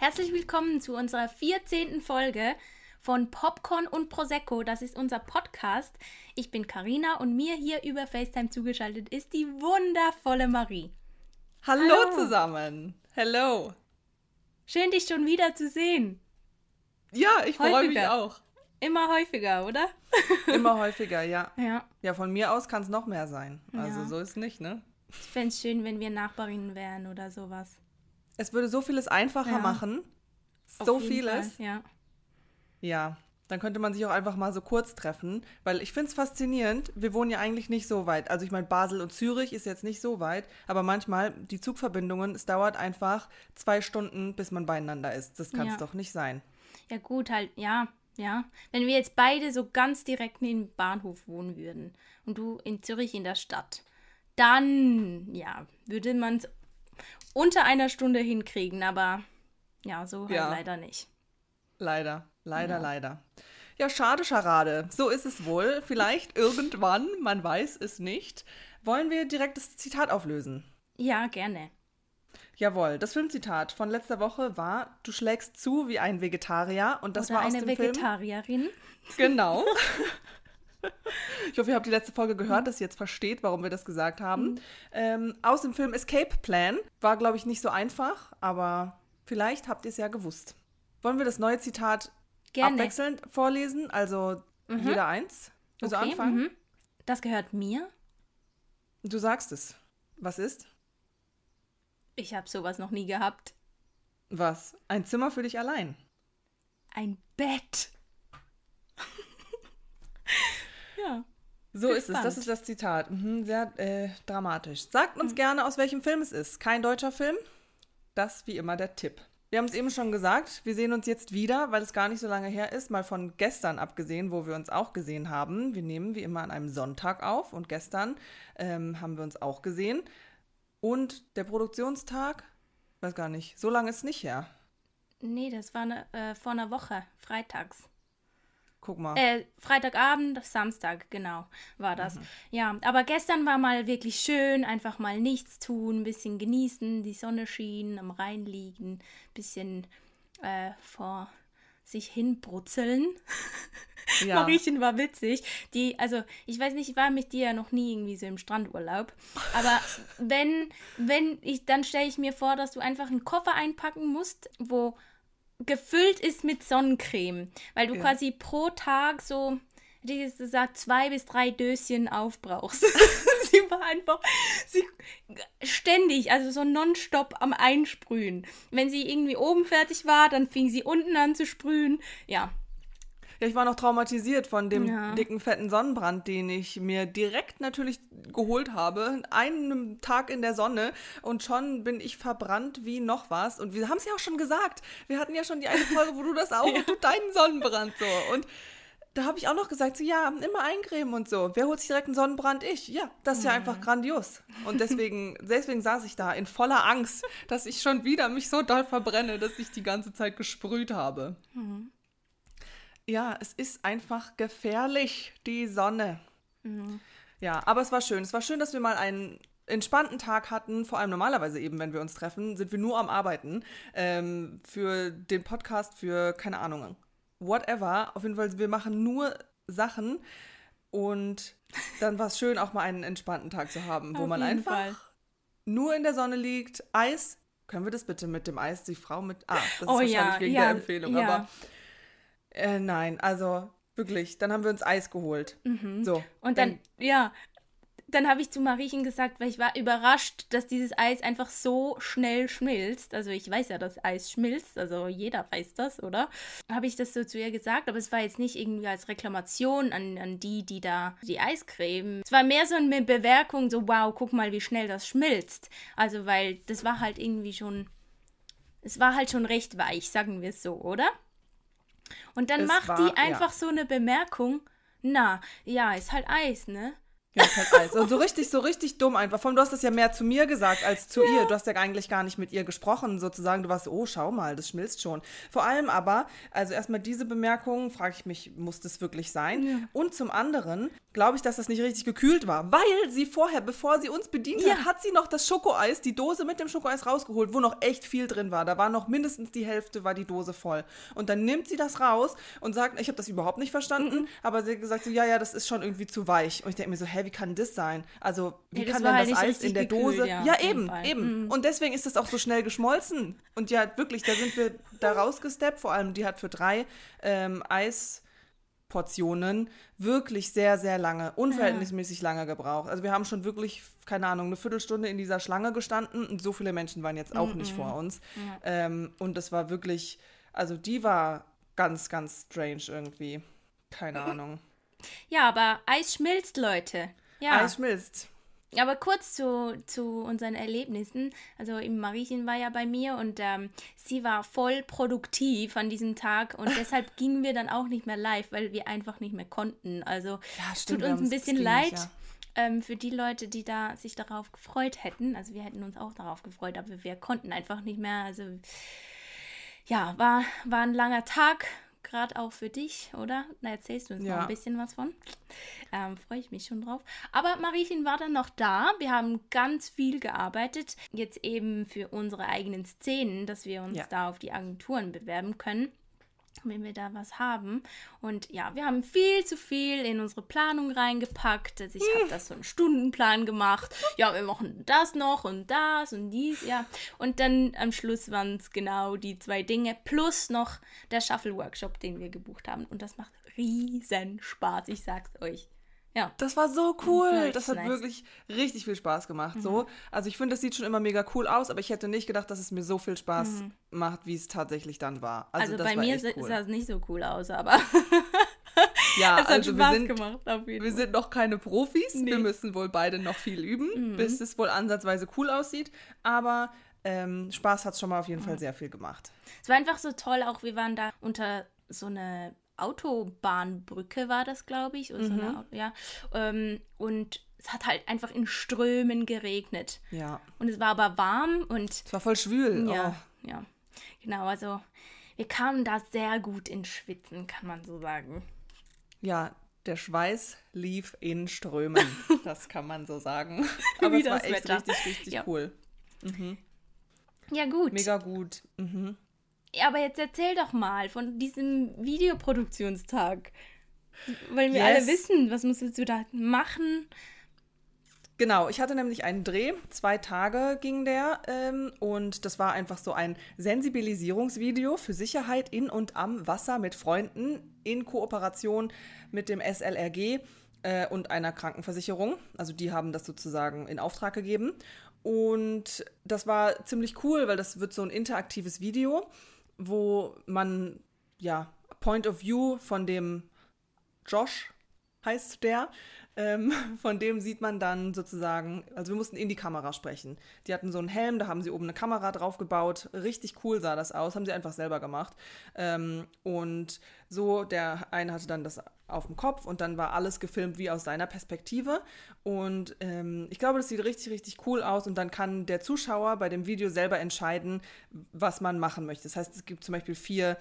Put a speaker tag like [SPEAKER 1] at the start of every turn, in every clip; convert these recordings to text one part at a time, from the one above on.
[SPEAKER 1] Herzlich willkommen zu unserer 14. Folge von Popcorn und Prosecco. Das ist unser Podcast. Ich bin Karina und mir hier über FaceTime zugeschaltet ist die wundervolle Marie.
[SPEAKER 2] Hallo, Hallo. zusammen. Hello.
[SPEAKER 1] Schön, dich schon wieder zu sehen.
[SPEAKER 2] Ja, ich freue mich auch.
[SPEAKER 1] Immer häufiger, oder?
[SPEAKER 2] Immer häufiger, ja.
[SPEAKER 1] Ja.
[SPEAKER 2] Ja, von mir aus kann es noch mehr sein. Also ja. so ist nicht, ne?
[SPEAKER 1] Ich fände es schön, wenn wir Nachbarinnen wären oder sowas.
[SPEAKER 2] Es würde so vieles einfacher ja. machen. So vieles.
[SPEAKER 1] Fall, ja.
[SPEAKER 2] Ja, dann könnte man sich auch einfach mal so kurz treffen, weil ich finde es faszinierend. Wir wohnen ja eigentlich nicht so weit. Also ich meine, Basel und Zürich ist jetzt nicht so weit, aber manchmal die Zugverbindungen, es dauert einfach zwei Stunden, bis man beieinander ist. Das kann es ja. doch nicht sein.
[SPEAKER 1] Ja gut, halt, ja, ja. Wenn wir jetzt beide so ganz direkt neben dem Bahnhof wohnen würden und du in Zürich in der Stadt, dann, ja, würde man es unter einer Stunde hinkriegen, aber ja, so halt ja. leider nicht.
[SPEAKER 2] Leider, leider, ja. leider. Ja, schade, Scharade. So ist es wohl. Vielleicht irgendwann, man weiß es nicht. Wollen wir direkt das Zitat auflösen?
[SPEAKER 1] Ja, gerne.
[SPEAKER 2] Jawohl, das Filmzitat von letzter Woche war: Du schlägst zu wie ein Vegetarier. Und das
[SPEAKER 1] Oder
[SPEAKER 2] war
[SPEAKER 1] aus eine dem Vegetarierin.
[SPEAKER 2] Film. Genau. Ich hoffe, ihr habt die letzte Folge gehört, dass ihr jetzt versteht, warum wir das gesagt haben. Mhm. Ähm, aus dem Film Escape Plan war, glaube ich, nicht so einfach, aber vielleicht habt ihr es ja gewusst. Wollen wir das neue Zitat Gerne. abwechselnd vorlesen? Also mhm. jeder eins? Also okay, anfangen? Mhm.
[SPEAKER 1] Das gehört mir.
[SPEAKER 2] Du sagst es. Was ist?
[SPEAKER 1] Ich habe sowas noch nie gehabt.
[SPEAKER 2] Was? Ein Zimmer für dich allein.
[SPEAKER 1] Ein Bett.
[SPEAKER 2] Ja. So ist spannend. es, das ist das Zitat. Mhm, sehr äh, dramatisch. Sagt uns mhm. gerne, aus welchem Film es ist. Kein deutscher Film? Das wie immer der Tipp. Wir haben es eben schon gesagt, wir sehen uns jetzt wieder, weil es gar nicht so lange her ist, mal von gestern abgesehen, wo wir uns auch gesehen haben. Wir nehmen wie immer an einem Sonntag auf und gestern ähm, haben wir uns auch gesehen. Und der Produktionstag, weiß gar nicht, so lange ist es nicht her.
[SPEAKER 1] Nee, das war ne, äh, vor einer Woche, freitags.
[SPEAKER 2] Guck mal.
[SPEAKER 1] Äh, Freitagabend, Samstag, genau, war das. Mhm. Ja, aber gestern war mal wirklich schön, einfach mal nichts tun, ein bisschen genießen, die Sonne schien, am Rhein liegen, bisschen äh, vor sich hinbrutzeln. Ja. Mariechen war witzig. Die, also, ich weiß nicht, ich war mit dir ja noch nie irgendwie so im Strandurlaub. Aber wenn, wenn ich, dann stelle ich mir vor, dass du einfach einen Koffer einpacken musst, wo gefüllt ist mit Sonnencreme, weil du ja. quasi pro Tag so, ich gesagt, zwei bis drei Döschen aufbrauchst. sie war einfach sie, ständig, also so nonstop am Einsprühen. Wenn sie irgendwie oben fertig war, dann fing sie unten an zu sprühen. Ja,
[SPEAKER 2] ja, ich war noch traumatisiert von dem ja. dicken, fetten Sonnenbrand, den ich mir direkt natürlich geholt habe. Einen Tag in der Sonne und schon bin ich verbrannt wie noch was. Und wir haben es ja auch schon gesagt. Wir hatten ja schon die eine Folge, wo du das auch, ja. du deinen Sonnenbrand so. Und da habe ich auch noch gesagt, so ja, immer eincremen und so. Wer holt sich direkt einen Sonnenbrand? Ich. Ja, das ist ja einfach grandios. Und deswegen, deswegen saß ich da in voller Angst, dass ich schon wieder mich so doll verbrenne, dass ich die ganze Zeit gesprüht habe. Mhm. Ja, es ist einfach gefährlich, die Sonne. Mhm. Ja, aber es war schön. Es war schön, dass wir mal einen entspannten Tag hatten. Vor allem normalerweise eben, wenn wir uns treffen, sind wir nur am Arbeiten. Ähm, für den Podcast, für keine Ahnung, whatever. Auf jeden Fall, wir machen nur Sachen. Und dann war es schön, auch mal einen entspannten Tag zu haben, wo man einfach Fall. nur in der Sonne liegt. Eis. Können wir das bitte mit dem Eis, die Frau mit. Ah, das ist oh, wahrscheinlich ja, wegen ja, der Empfehlung, ja. aber äh, nein, also wirklich. Dann haben wir uns Eis geholt. Mhm. So.
[SPEAKER 1] Und dann, dann ja, dann habe ich zu Mariechen gesagt, weil ich war überrascht, dass dieses Eis einfach so schnell schmilzt. Also ich weiß ja, dass Eis schmilzt, also jeder weiß das, oder? Habe ich das so zu ihr gesagt, aber es war jetzt nicht irgendwie als Reklamation an, an die, die da die Eiscreme. Es war mehr so eine Bewerkung, so wow, guck mal, wie schnell das schmilzt. Also weil das war halt irgendwie schon, es war halt schon recht weich, sagen wir es so, oder? Und dann es macht war, die einfach ja. so eine Bemerkung, na, ja, ist halt Eis, ne?
[SPEAKER 2] Ja, halt Eis. Und so richtig, so richtig dumm einfach. Vor allem, du hast das ja mehr zu mir gesagt als zu ja. ihr. Du hast ja eigentlich gar nicht mit ihr gesprochen, sozusagen. Du warst, oh, schau mal, das schmilzt schon. Vor allem aber, also erstmal diese Bemerkung, frage ich mich, muss das wirklich sein? Ja. Und zum anderen glaube ich, dass das nicht richtig gekühlt war, weil sie vorher, bevor sie uns bedient ja. hat, hat sie noch das Schokoeis, die Dose mit dem Schokoeis rausgeholt, wo noch echt viel drin war. Da war noch mindestens die Hälfte, war die Dose voll. Und dann nimmt sie das raus und sagt, ich habe das überhaupt nicht verstanden, mhm. aber sie hat gesagt so, ja, ja, das ist schon irgendwie zu weich. Und ich denke mir so, hä, wie kann das sein? Also, wie ja, kann denn halt das Eis in der gekühlt, Dose? Ja, ja eben, eben. Mhm. Und deswegen ist das auch so schnell geschmolzen. Und ja, wirklich, da sind wir da rausgesteppt. Vor allem, die hat für drei ähm, Eisportionen wirklich sehr, sehr lange, unverhältnismäßig lange gebraucht. Also wir haben schon wirklich, keine Ahnung, eine Viertelstunde in dieser Schlange gestanden und so viele Menschen waren jetzt auch mhm. nicht vor uns. Ja. Ähm, und es war wirklich, also die war ganz, ganz strange irgendwie. Keine Ahnung.
[SPEAKER 1] Ja, aber Eis schmilzt, Leute. Ja.
[SPEAKER 2] Eis schmilzt.
[SPEAKER 1] Aber kurz zu, zu unseren Erlebnissen. Also Mariechen war ja bei mir und ähm, sie war voll produktiv an diesem Tag und deshalb gingen wir dann auch nicht mehr live, weil wir einfach nicht mehr konnten. Also ja, stimmt, tut uns ein bisschen leid. Ja. Ähm, für die Leute, die da sich darauf gefreut hätten. Also wir hätten uns auch darauf gefreut, aber wir konnten einfach nicht mehr. Also ja, war, war ein langer Tag, gerade auch für dich, oder? Da erzählst du uns ja. noch ein bisschen was von. Ähm, Freue ich mich schon drauf. Aber Mariechen war dann noch da. Wir haben ganz viel gearbeitet. Jetzt eben für unsere eigenen Szenen, dass wir uns ja. da auf die Agenturen bewerben können wenn wir da was haben. Und ja, wir haben viel zu viel in unsere Planung reingepackt. Also ich habe das so einen Stundenplan gemacht. Ja, wir machen das noch und das und dies, ja. Und dann am Schluss waren es genau die zwei Dinge plus noch der Shuffle-Workshop, den wir gebucht haben. Und das macht riesen Spaß, ich sag's euch. Ja.
[SPEAKER 2] Das war so cool. Das hat nice. wirklich richtig viel Spaß gemacht. Mhm. So. Also ich finde, das sieht schon immer mega cool aus, aber ich hätte nicht gedacht, dass es mir so viel Spaß mhm. macht, wie es tatsächlich dann war.
[SPEAKER 1] Also,
[SPEAKER 2] also
[SPEAKER 1] bei mir cool. sah es nicht so cool aus, aber
[SPEAKER 2] ja, es hat also Spaß wir sind, gemacht. Auf jeden wir Fall. sind noch keine Profis. Nee. Wir müssen wohl beide noch viel üben, mhm. bis es wohl ansatzweise cool aussieht. Aber ähm, Spaß hat es schon mal auf jeden Fall sehr viel gemacht.
[SPEAKER 1] Es war einfach so toll, auch wir waren da unter so eine Autobahnbrücke war das, glaube ich. Mhm. So eine, mhm. ja. Ähm, und es hat halt einfach in Strömen geregnet.
[SPEAKER 2] Ja.
[SPEAKER 1] Und es war aber warm und.
[SPEAKER 2] Es war voll schwül.
[SPEAKER 1] Ja, oh. ja. Genau, also wir kamen da sehr gut ins Schwitzen, kann man so sagen.
[SPEAKER 2] Ja, der Schweiß lief in Strömen. das kann man so sagen. Aber Wie es war echt Wetter. richtig, richtig ja. cool. Mhm.
[SPEAKER 1] Ja, gut.
[SPEAKER 2] Mega gut. Mhm.
[SPEAKER 1] Ja, aber jetzt erzähl doch mal von diesem Videoproduktionstag. Weil wir yes. alle wissen, was musstest du da machen?
[SPEAKER 2] Genau, ich hatte nämlich einen Dreh, zwei Tage ging der ähm, und das war einfach so ein Sensibilisierungsvideo für Sicherheit in und am Wasser mit Freunden in Kooperation mit dem SLRG äh, und einer Krankenversicherung. Also die haben das sozusagen in Auftrag gegeben und das war ziemlich cool, weil das wird so ein interaktives Video wo man, ja, Point of View von dem Josh heißt der, ähm, von dem sieht man dann sozusagen, also wir mussten in die Kamera sprechen. Die hatten so einen Helm, da haben sie oben eine Kamera drauf gebaut. Richtig cool sah das aus, haben sie einfach selber gemacht. Ähm, und so, der eine hatte dann das auf dem Kopf und dann war alles gefilmt wie aus seiner Perspektive. Und ähm, ich glaube, das sieht richtig, richtig cool aus und dann kann der Zuschauer bei dem Video selber entscheiden, was man machen möchte. Das heißt, es gibt zum Beispiel vier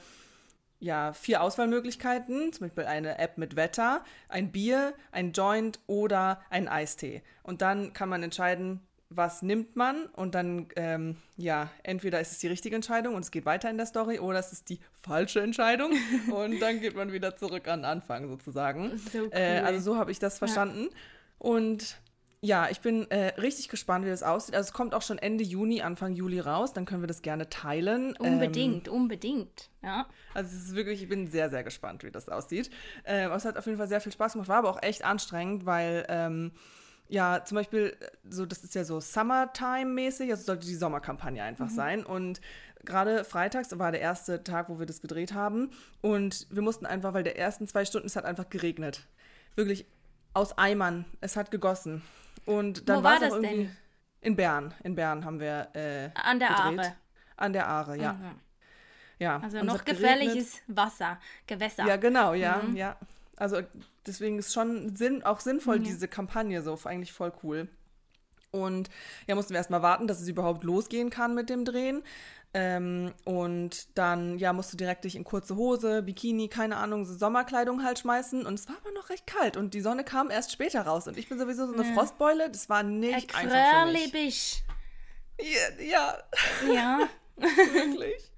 [SPEAKER 2] ja, vier Auswahlmöglichkeiten, zum Beispiel eine App mit Wetter, ein Bier, ein Joint oder ein Eistee. Und dann kann man entscheiden, was nimmt man und dann, ähm, ja, entweder ist es die richtige Entscheidung und es geht weiter in der Story oder es ist die falsche Entscheidung und dann geht man wieder zurück an den Anfang sozusagen. So cool. äh, also so habe ich das verstanden. Ja. Und ja, ich bin äh, richtig gespannt, wie das aussieht. Also es kommt auch schon Ende Juni, Anfang Juli raus. Dann können wir das gerne teilen.
[SPEAKER 1] Unbedingt, ähm, unbedingt. Ja.
[SPEAKER 2] Also es ist wirklich, ich bin sehr, sehr gespannt, wie das aussieht. Äh, es hat auf jeden Fall sehr viel Spaß gemacht. War aber auch echt anstrengend, weil ähm, ja, zum Beispiel, so das ist ja so Summertime-mäßig, also sollte die Sommerkampagne einfach mhm. sein. Und gerade freitags war der erste Tag, wo wir das gedreht haben. Und wir mussten einfach, weil der ersten zwei Stunden, es hat einfach geregnet. Wirklich aus Eimern. Es hat gegossen. Und dann Wo war das irgendwie denn? In Bern. In Bern haben wir äh,
[SPEAKER 1] An der gedreht. Aare.
[SPEAKER 2] An der Aare, ja. Mhm.
[SPEAKER 1] ja. Also noch gefährliches. Wasser, Gewässer.
[SPEAKER 2] Ja, genau, ja, mhm. ja. Also deswegen ist schon Sinn, auch sinnvoll, ja. diese Kampagne so, eigentlich voll cool. Und ja, mussten wir erstmal warten, dass es überhaupt losgehen kann mit dem Drehen. Ähm, und dann, ja, musst du direkt dich in kurze Hose, Bikini, keine Ahnung, so Sommerkleidung halt schmeißen. Und es war aber noch recht kalt. Und die Sonne kam erst später raus. Und ich bin sowieso so eine ja. Frostbeule. Das war nicht einfach für mich. Ja. Ja. ja. wirklich.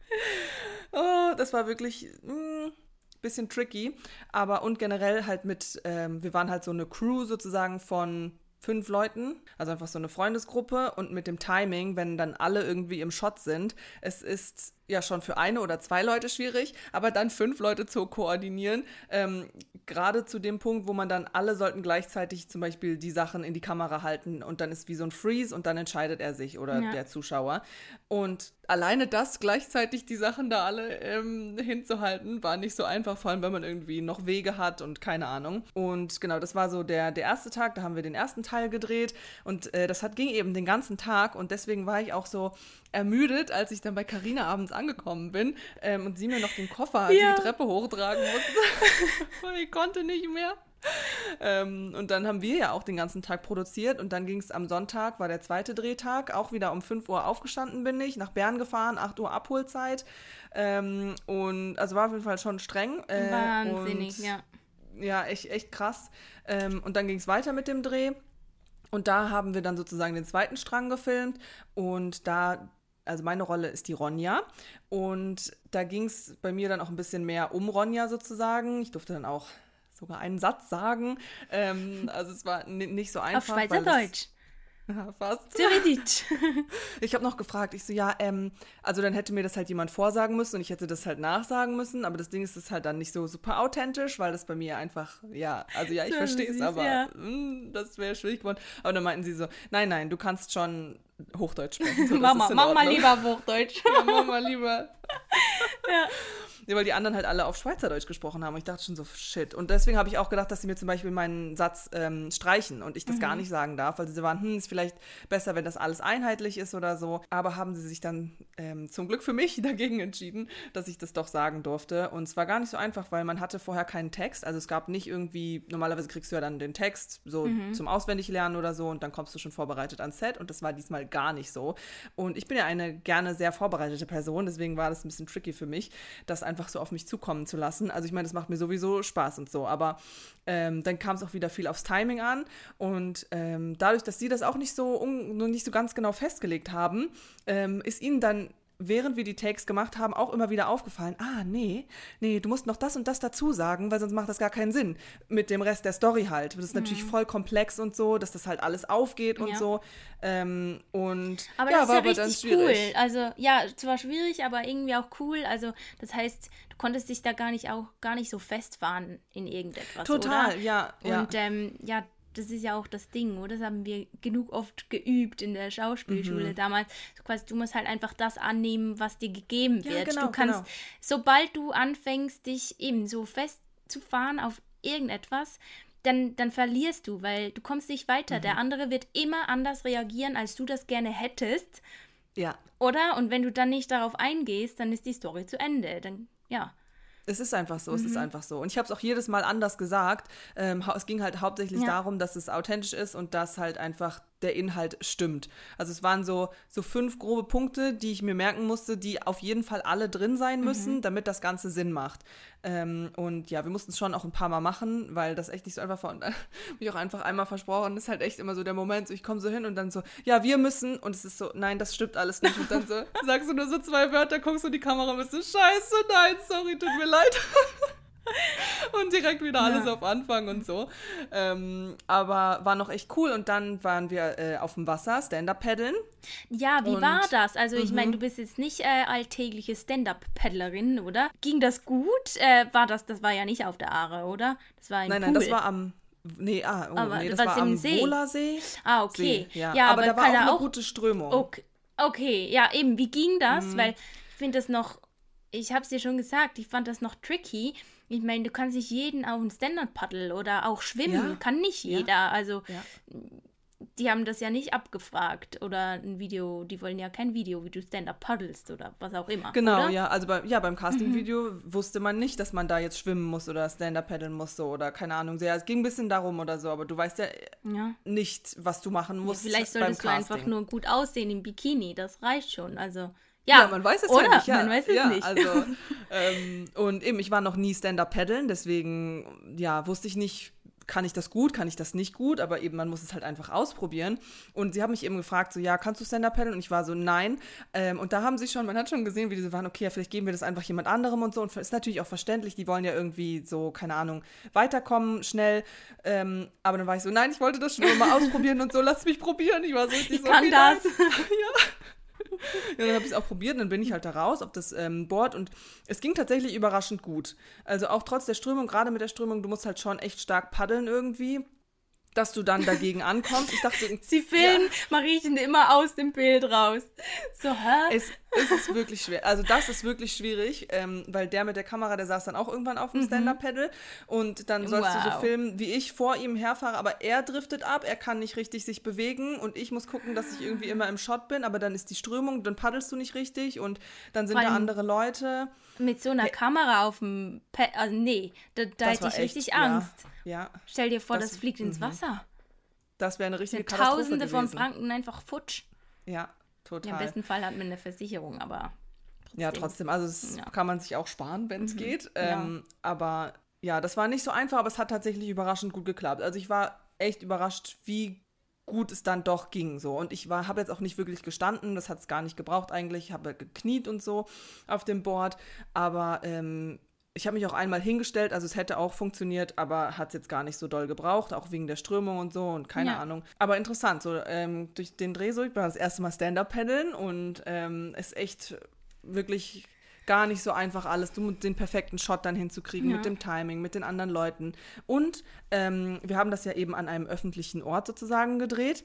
[SPEAKER 2] Oh, das war wirklich ein mm, bisschen tricky. Aber und generell halt mit, ähm, wir waren halt so eine Crew sozusagen von fünf Leuten, also einfach so eine Freundesgruppe und mit dem Timing, wenn dann alle irgendwie im Shot sind. Es ist ja schon für eine oder zwei Leute schwierig, aber dann fünf Leute zu koordinieren, ähm, gerade zu dem Punkt, wo man dann alle sollten gleichzeitig zum Beispiel die Sachen in die Kamera halten und dann ist wie so ein Freeze und dann entscheidet er sich oder ja. der Zuschauer. Und alleine das gleichzeitig die Sachen da alle ähm, hinzuhalten, war nicht so einfach, vor allem wenn man irgendwie noch Wege hat und keine Ahnung. Und genau, das war so der, der erste Tag, da haben wir den ersten Teil gedreht und äh, das hat, ging eben den ganzen Tag und deswegen war ich auch so ermüdet, als ich dann bei Carina abends angekommen bin ähm, und sie mir noch den Koffer ja. die Treppe hochtragen musste. und ich konnte nicht mehr. Ähm, und dann haben wir ja auch den ganzen Tag produziert und dann ging es am Sonntag, war der zweite Drehtag, auch wieder um 5 Uhr aufgestanden bin ich, nach Bern gefahren, 8 Uhr Abholzeit. Ähm, und also war auf jeden Fall schon streng. Äh, Wahnsinnig, und, ja. Ja, echt, echt krass. Ähm, und dann ging es weiter mit dem Dreh. Und da haben wir dann sozusagen den zweiten Strang gefilmt und da also meine Rolle ist die Ronja. Und da ging es bei mir dann auch ein bisschen mehr um Ronja sozusagen. Ich durfte dann auch sogar einen Satz sagen. Ähm, also es war nicht so einfach. Auf Schweizerdeutsch. Fast. Theoretisch. Ich habe noch gefragt, ich so, ja, ähm, also dann hätte mir das halt jemand vorsagen müssen und ich hätte das halt nachsagen müssen, aber das Ding ist, es ist halt dann nicht so super authentisch, weil das bei mir einfach, ja, also ja, ich verstehe es, aber ja. mh, hm, das wäre schwierig geworden. Aber dann meinten sie so, nein, nein, du kannst schon Hochdeutsch sprechen. So, Mama, mach mal lieber Hochdeutsch. ja, mach mal lieber. ja. Ja, weil die anderen halt alle auf Schweizerdeutsch gesprochen haben. Und ich dachte schon so, shit. Und deswegen habe ich auch gedacht, dass sie mir zum Beispiel meinen Satz ähm, streichen und ich das mhm. gar nicht sagen darf, weil sie waren, hm, ist vielleicht besser, wenn das alles einheitlich ist oder so. Aber haben sie sich dann ähm, zum Glück für mich dagegen entschieden, dass ich das doch sagen durfte. Und es war gar nicht so einfach, weil man hatte vorher keinen Text. Also es gab nicht irgendwie, normalerweise kriegst du ja dann den Text so mhm. zum Auswendiglernen oder so und dann kommst du schon vorbereitet ans Set. Und das war diesmal gar nicht so. Und ich bin ja eine gerne sehr vorbereitete Person, deswegen war das ein bisschen tricky für mich, das einfach so auf mich zukommen zu lassen. Also ich meine, das macht mir sowieso Spaß und so, aber ähm, dann kam es auch wieder viel aufs Timing an und ähm, dadurch, dass sie das auch nicht so, nicht so ganz genau festgelegt haben, ähm, ist ihnen dann während wir die Takes gemacht haben, auch immer wieder aufgefallen, ah, nee, nee, du musst noch das und das dazu sagen, weil sonst macht das gar keinen Sinn. Mit dem Rest der Story halt. Das ist mhm. natürlich voll komplex und so, dass das halt alles aufgeht und ja. so. Ähm, und
[SPEAKER 1] aber
[SPEAKER 2] ja,
[SPEAKER 1] das ist ja richtig cool. Also ja, zwar schwierig, aber irgendwie auch cool. Also das heißt, du konntest dich da gar nicht auch gar nicht so festfahren in irgendetwas. Total, oder? ja. Und ja, ähm, ja das ist ja auch das Ding, oder? Das haben wir genug oft geübt in der Schauspielschule mhm. damals. So quasi, du musst halt einfach das annehmen, was dir gegeben wird. Ja, genau, du kannst, genau. sobald du anfängst, dich eben so festzufahren auf irgendetwas, dann, dann verlierst du, weil du kommst nicht weiter. Mhm. Der andere wird immer anders reagieren, als du das gerne hättest. Ja. Oder? Und wenn du dann nicht darauf eingehst, dann ist die Story zu Ende. Dann, ja.
[SPEAKER 2] Es ist einfach so, mhm. es ist mhm. einfach so. Und ich habe es auch jedes Mal anders gesagt. Ähm, es ging halt hauptsächlich ja. darum, dass es authentisch ist und dass halt einfach der Inhalt stimmt. Also es waren so, so fünf grobe Punkte, die ich mir merken musste, die auf jeden Fall alle drin sein müssen, mhm. damit das Ganze Sinn macht. Ähm, und ja, wir mussten es schon auch ein paar Mal machen, weil das echt nicht so einfach war. Und dann habe ich auch einfach einmal versprochen, das ist halt echt immer so der Moment, so ich komme so hin und dann so, ja, wir müssen. Und es ist so, nein, das stimmt alles nicht. Und dann so, sagst du nur so zwei Wörter, guckst du die Kamera und bist so, scheiße, nein, sorry, tut mir leid. und direkt wieder alles ja. auf Anfang und so. Ähm, aber war noch echt cool. Und dann waren wir äh, auf dem Wasser, Stand-Up-Paddeln.
[SPEAKER 1] Ja, wie und, war das? Also, ich meine, mhm. du bist jetzt nicht äh, alltägliche Stand-Up-Paddlerin, oder? Ging das gut? Äh, war das, das war ja nicht auf der Aare, oder? Das war im
[SPEAKER 2] Nein, nein, Pool. das war am. Nee, ah, oh, aber nee, das war am See? Wohlersee. Ah,
[SPEAKER 1] okay.
[SPEAKER 2] See, ja. ja. aber, aber da war auch eine auch, gute Strömung.
[SPEAKER 1] Okay, okay, ja, eben. Wie ging das? Mhm. Weil ich finde das noch, ich habe es dir schon gesagt, ich fand das noch tricky, ich meine, du kannst nicht jeden auf ein Standard paddel oder auch schwimmen, ja. kann nicht jeder. Ja. Also die haben das ja nicht abgefragt oder ein Video, die wollen ja kein Video, wie du Stand-up paddelst oder was auch immer.
[SPEAKER 2] Genau,
[SPEAKER 1] oder?
[SPEAKER 2] ja. Also bei, ja, beim Casting-Video mhm. wusste man nicht, dass man da jetzt schwimmen muss oder Stand-up paddeln muss so, oder keine Ahnung. Ja, es ging ein bisschen darum oder so, aber du weißt ja, ja. nicht, was du machen musst.
[SPEAKER 1] Ja, vielleicht solltest du einfach nur gut aussehen im Bikini, das reicht schon. Also. Ja,
[SPEAKER 2] ja, man weiß es
[SPEAKER 1] oder?
[SPEAKER 2] ja nicht. Ja.
[SPEAKER 1] Man weiß es
[SPEAKER 2] ja,
[SPEAKER 1] nicht.
[SPEAKER 2] Also, ähm, und eben, ich war noch nie Stand-Up paddeln, deswegen ja, wusste ich nicht, kann ich das gut, kann ich das nicht gut, aber eben man muss es halt einfach ausprobieren. Und sie haben mich eben gefragt, so ja, kannst du Stand-Up paddeln? Und ich war so, nein. Ähm, und da haben sie schon, man hat schon gesehen, wie diese waren, okay, vielleicht geben wir das einfach jemand anderem und so. Und ist natürlich auch verständlich, die wollen ja irgendwie so, keine Ahnung, weiterkommen, schnell. Ähm, aber dann war ich so, nein, ich wollte das schon mal ausprobieren und so, lass mich probieren. Ich war so,
[SPEAKER 1] ich
[SPEAKER 2] so,
[SPEAKER 1] kann das.
[SPEAKER 2] ja. ja, dann habe ich es auch probiert und dann bin ich halt da raus auf das ähm, Board und es ging tatsächlich überraschend gut. Also auch trotz der Strömung, gerade mit der Strömung, du musst halt schon echt stark paddeln irgendwie dass du dann dagegen ankommst. Ich dachte,
[SPEAKER 1] sie filmen ja. Mariechen immer aus dem Bild raus. So, hä?
[SPEAKER 2] Es, es ist wirklich schwer. Also das ist wirklich schwierig, ähm, weil der mit der Kamera, der saß dann auch irgendwann auf dem mhm. Stand-Up-Pedal und dann sollst wow. du so filmen, wie ich vor ihm herfahre, aber er driftet ab, er kann nicht richtig sich bewegen und ich muss gucken, dass ich irgendwie immer im Shot bin, aber dann ist die Strömung, dann paddelst du nicht richtig und dann sind da andere Leute.
[SPEAKER 1] Mit so einer Kamera auf dem Pad, also nee, da, da hätte ich richtig echt, Angst.
[SPEAKER 2] Ja. Ja.
[SPEAKER 1] Stell dir vor, das, das fliegt ins mhm. Wasser.
[SPEAKER 2] Das wäre eine richtige Katastrophe
[SPEAKER 1] Tausende
[SPEAKER 2] gewesen.
[SPEAKER 1] von Franken einfach futsch.
[SPEAKER 2] Ja, total.
[SPEAKER 1] Im besten Fall hat man eine Versicherung, aber
[SPEAKER 2] trotzdem. Ja, trotzdem. Also das ja. kann man sich auch sparen, wenn es mhm. geht. Ähm, ja. Aber ja, das war nicht so einfach, aber es hat tatsächlich überraschend gut geklappt. Also ich war echt überrascht, wie gut es dann doch ging so und ich war habe jetzt auch nicht wirklich gestanden das hat es gar nicht gebraucht eigentlich ich habe gekniet und so auf dem Board aber ähm, ich habe mich auch einmal hingestellt, also es hätte auch funktioniert, aber hat es jetzt gar nicht so doll gebraucht, auch wegen der Strömung und so und keine ja. Ahnung. Aber interessant, so ähm, durch den Dreh so, ich war das erste Mal Stand-Up-Paddeln und ähm, ist echt wirklich gar nicht so einfach alles, den perfekten Shot dann hinzukriegen ja. mit dem Timing, mit den anderen Leuten. Und ähm, wir haben das ja eben an einem öffentlichen Ort sozusagen gedreht.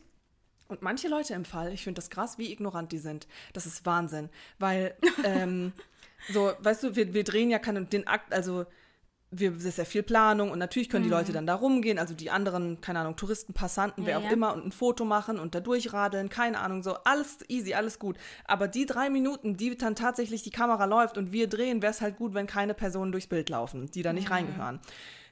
[SPEAKER 2] Und manche Leute im Fall, ich finde das krass, wie ignorant die sind. Das ist Wahnsinn. Weil ähm, so, weißt du, wir, wir drehen ja keinen, den Akt, also wir, das ist ja viel Planung und natürlich können die Leute mhm. dann da rumgehen, also die anderen, keine Ahnung, Touristen, Passanten, ja, wer auch ja. immer, und ein Foto machen und da durchradeln, keine Ahnung, so, alles easy, alles gut. Aber die drei Minuten, die dann tatsächlich die Kamera läuft und wir drehen, wäre es halt gut, wenn keine Personen durchs Bild laufen, die da nicht mhm. reingehören.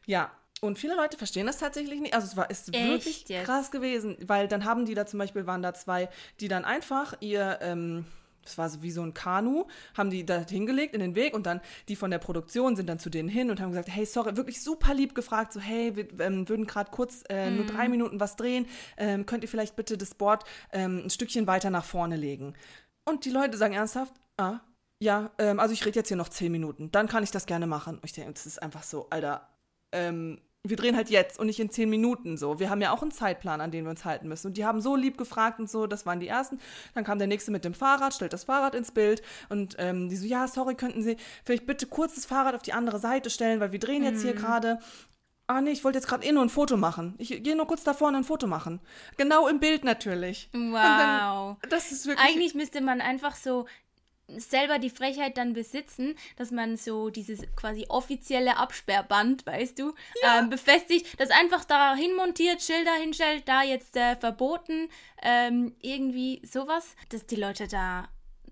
[SPEAKER 2] Ja, und viele Leute verstehen das tatsächlich nicht. Also es war ist Echt wirklich jetzt? krass gewesen, weil dann haben die da zum Beispiel, waren da zwei, die dann einfach ihr, ähm, das war so wie so ein Kanu, haben die da hingelegt in den Weg und dann die von der Produktion sind dann zu denen hin und haben gesagt, hey, sorry, wirklich super lieb gefragt, so, hey, wir ähm, würden gerade kurz äh, nur drei mhm. Minuten was drehen, ähm, könnt ihr vielleicht bitte das Board ähm, ein Stückchen weiter nach vorne legen? Und die Leute sagen ernsthaft, ah, ja, ähm, also ich rede jetzt hier noch zehn Minuten, dann kann ich das gerne machen. Und ich denke, das ist einfach so, Alter, ähm, wir drehen halt jetzt und nicht in zehn Minuten so. Wir haben ja auch einen Zeitplan, an den wir uns halten müssen. Und die haben so lieb gefragt und so, das waren die ersten. Dann kam der nächste mit dem Fahrrad, stellt das Fahrrad ins Bild und ähm, die so, ja, sorry, könnten Sie vielleicht bitte kurz das Fahrrad auf die andere Seite stellen, weil wir drehen jetzt mhm. hier gerade. Ah nee, ich wollte jetzt gerade eh nur ein Foto machen. Ich gehe nur kurz da vorne ein Foto machen. Genau im Bild natürlich.
[SPEAKER 1] Wow.
[SPEAKER 2] Dann, das ist wirklich.
[SPEAKER 1] Eigentlich müsste man einfach so selber die Frechheit dann besitzen, dass man so dieses quasi offizielle Absperrband, weißt du, ja. ähm, befestigt, das einfach da hinmontiert, Schilder hinstellt, da jetzt äh, verboten, ähm, irgendwie sowas, dass die Leute da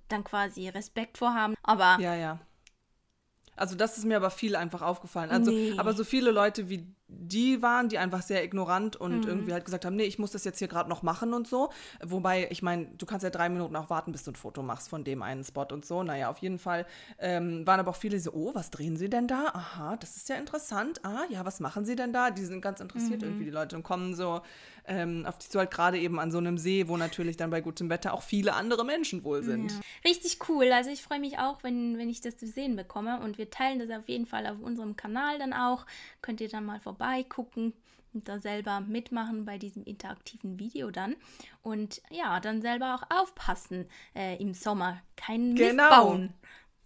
[SPEAKER 1] dann quasi Respekt vorhaben. Aber
[SPEAKER 2] ja, ja. Also das ist mir aber viel einfach aufgefallen. Also, nee. aber so viele Leute wie die waren, die einfach sehr ignorant und mhm. irgendwie halt gesagt haben, nee, ich muss das jetzt hier gerade noch machen und so. Wobei, ich meine, du kannst ja drei Minuten auch warten, bis du ein Foto machst von dem einen Spot und so. Naja, auf jeden Fall ähm, waren aber auch viele so, oh, was drehen sie denn da? Aha, das ist ja interessant. Ah, ja, was machen sie denn da? Die sind ganz interessiert mhm. irgendwie, die Leute, und kommen so ähm, auf die so halt gerade eben an so einem See, wo natürlich dann bei gutem Wetter auch viele andere Menschen wohl sind. Ja.
[SPEAKER 1] Richtig cool. Also ich freue mich auch, wenn, wenn ich das zu sehen bekomme und wir teilen das auf jeden Fall auf unserem Kanal dann auch. Könnt ihr dann mal vorbeigucken und da selber mitmachen bei diesem interaktiven Video dann. Und ja, dann selber auch aufpassen äh, im Sommer. Keinen Mist genau. bauen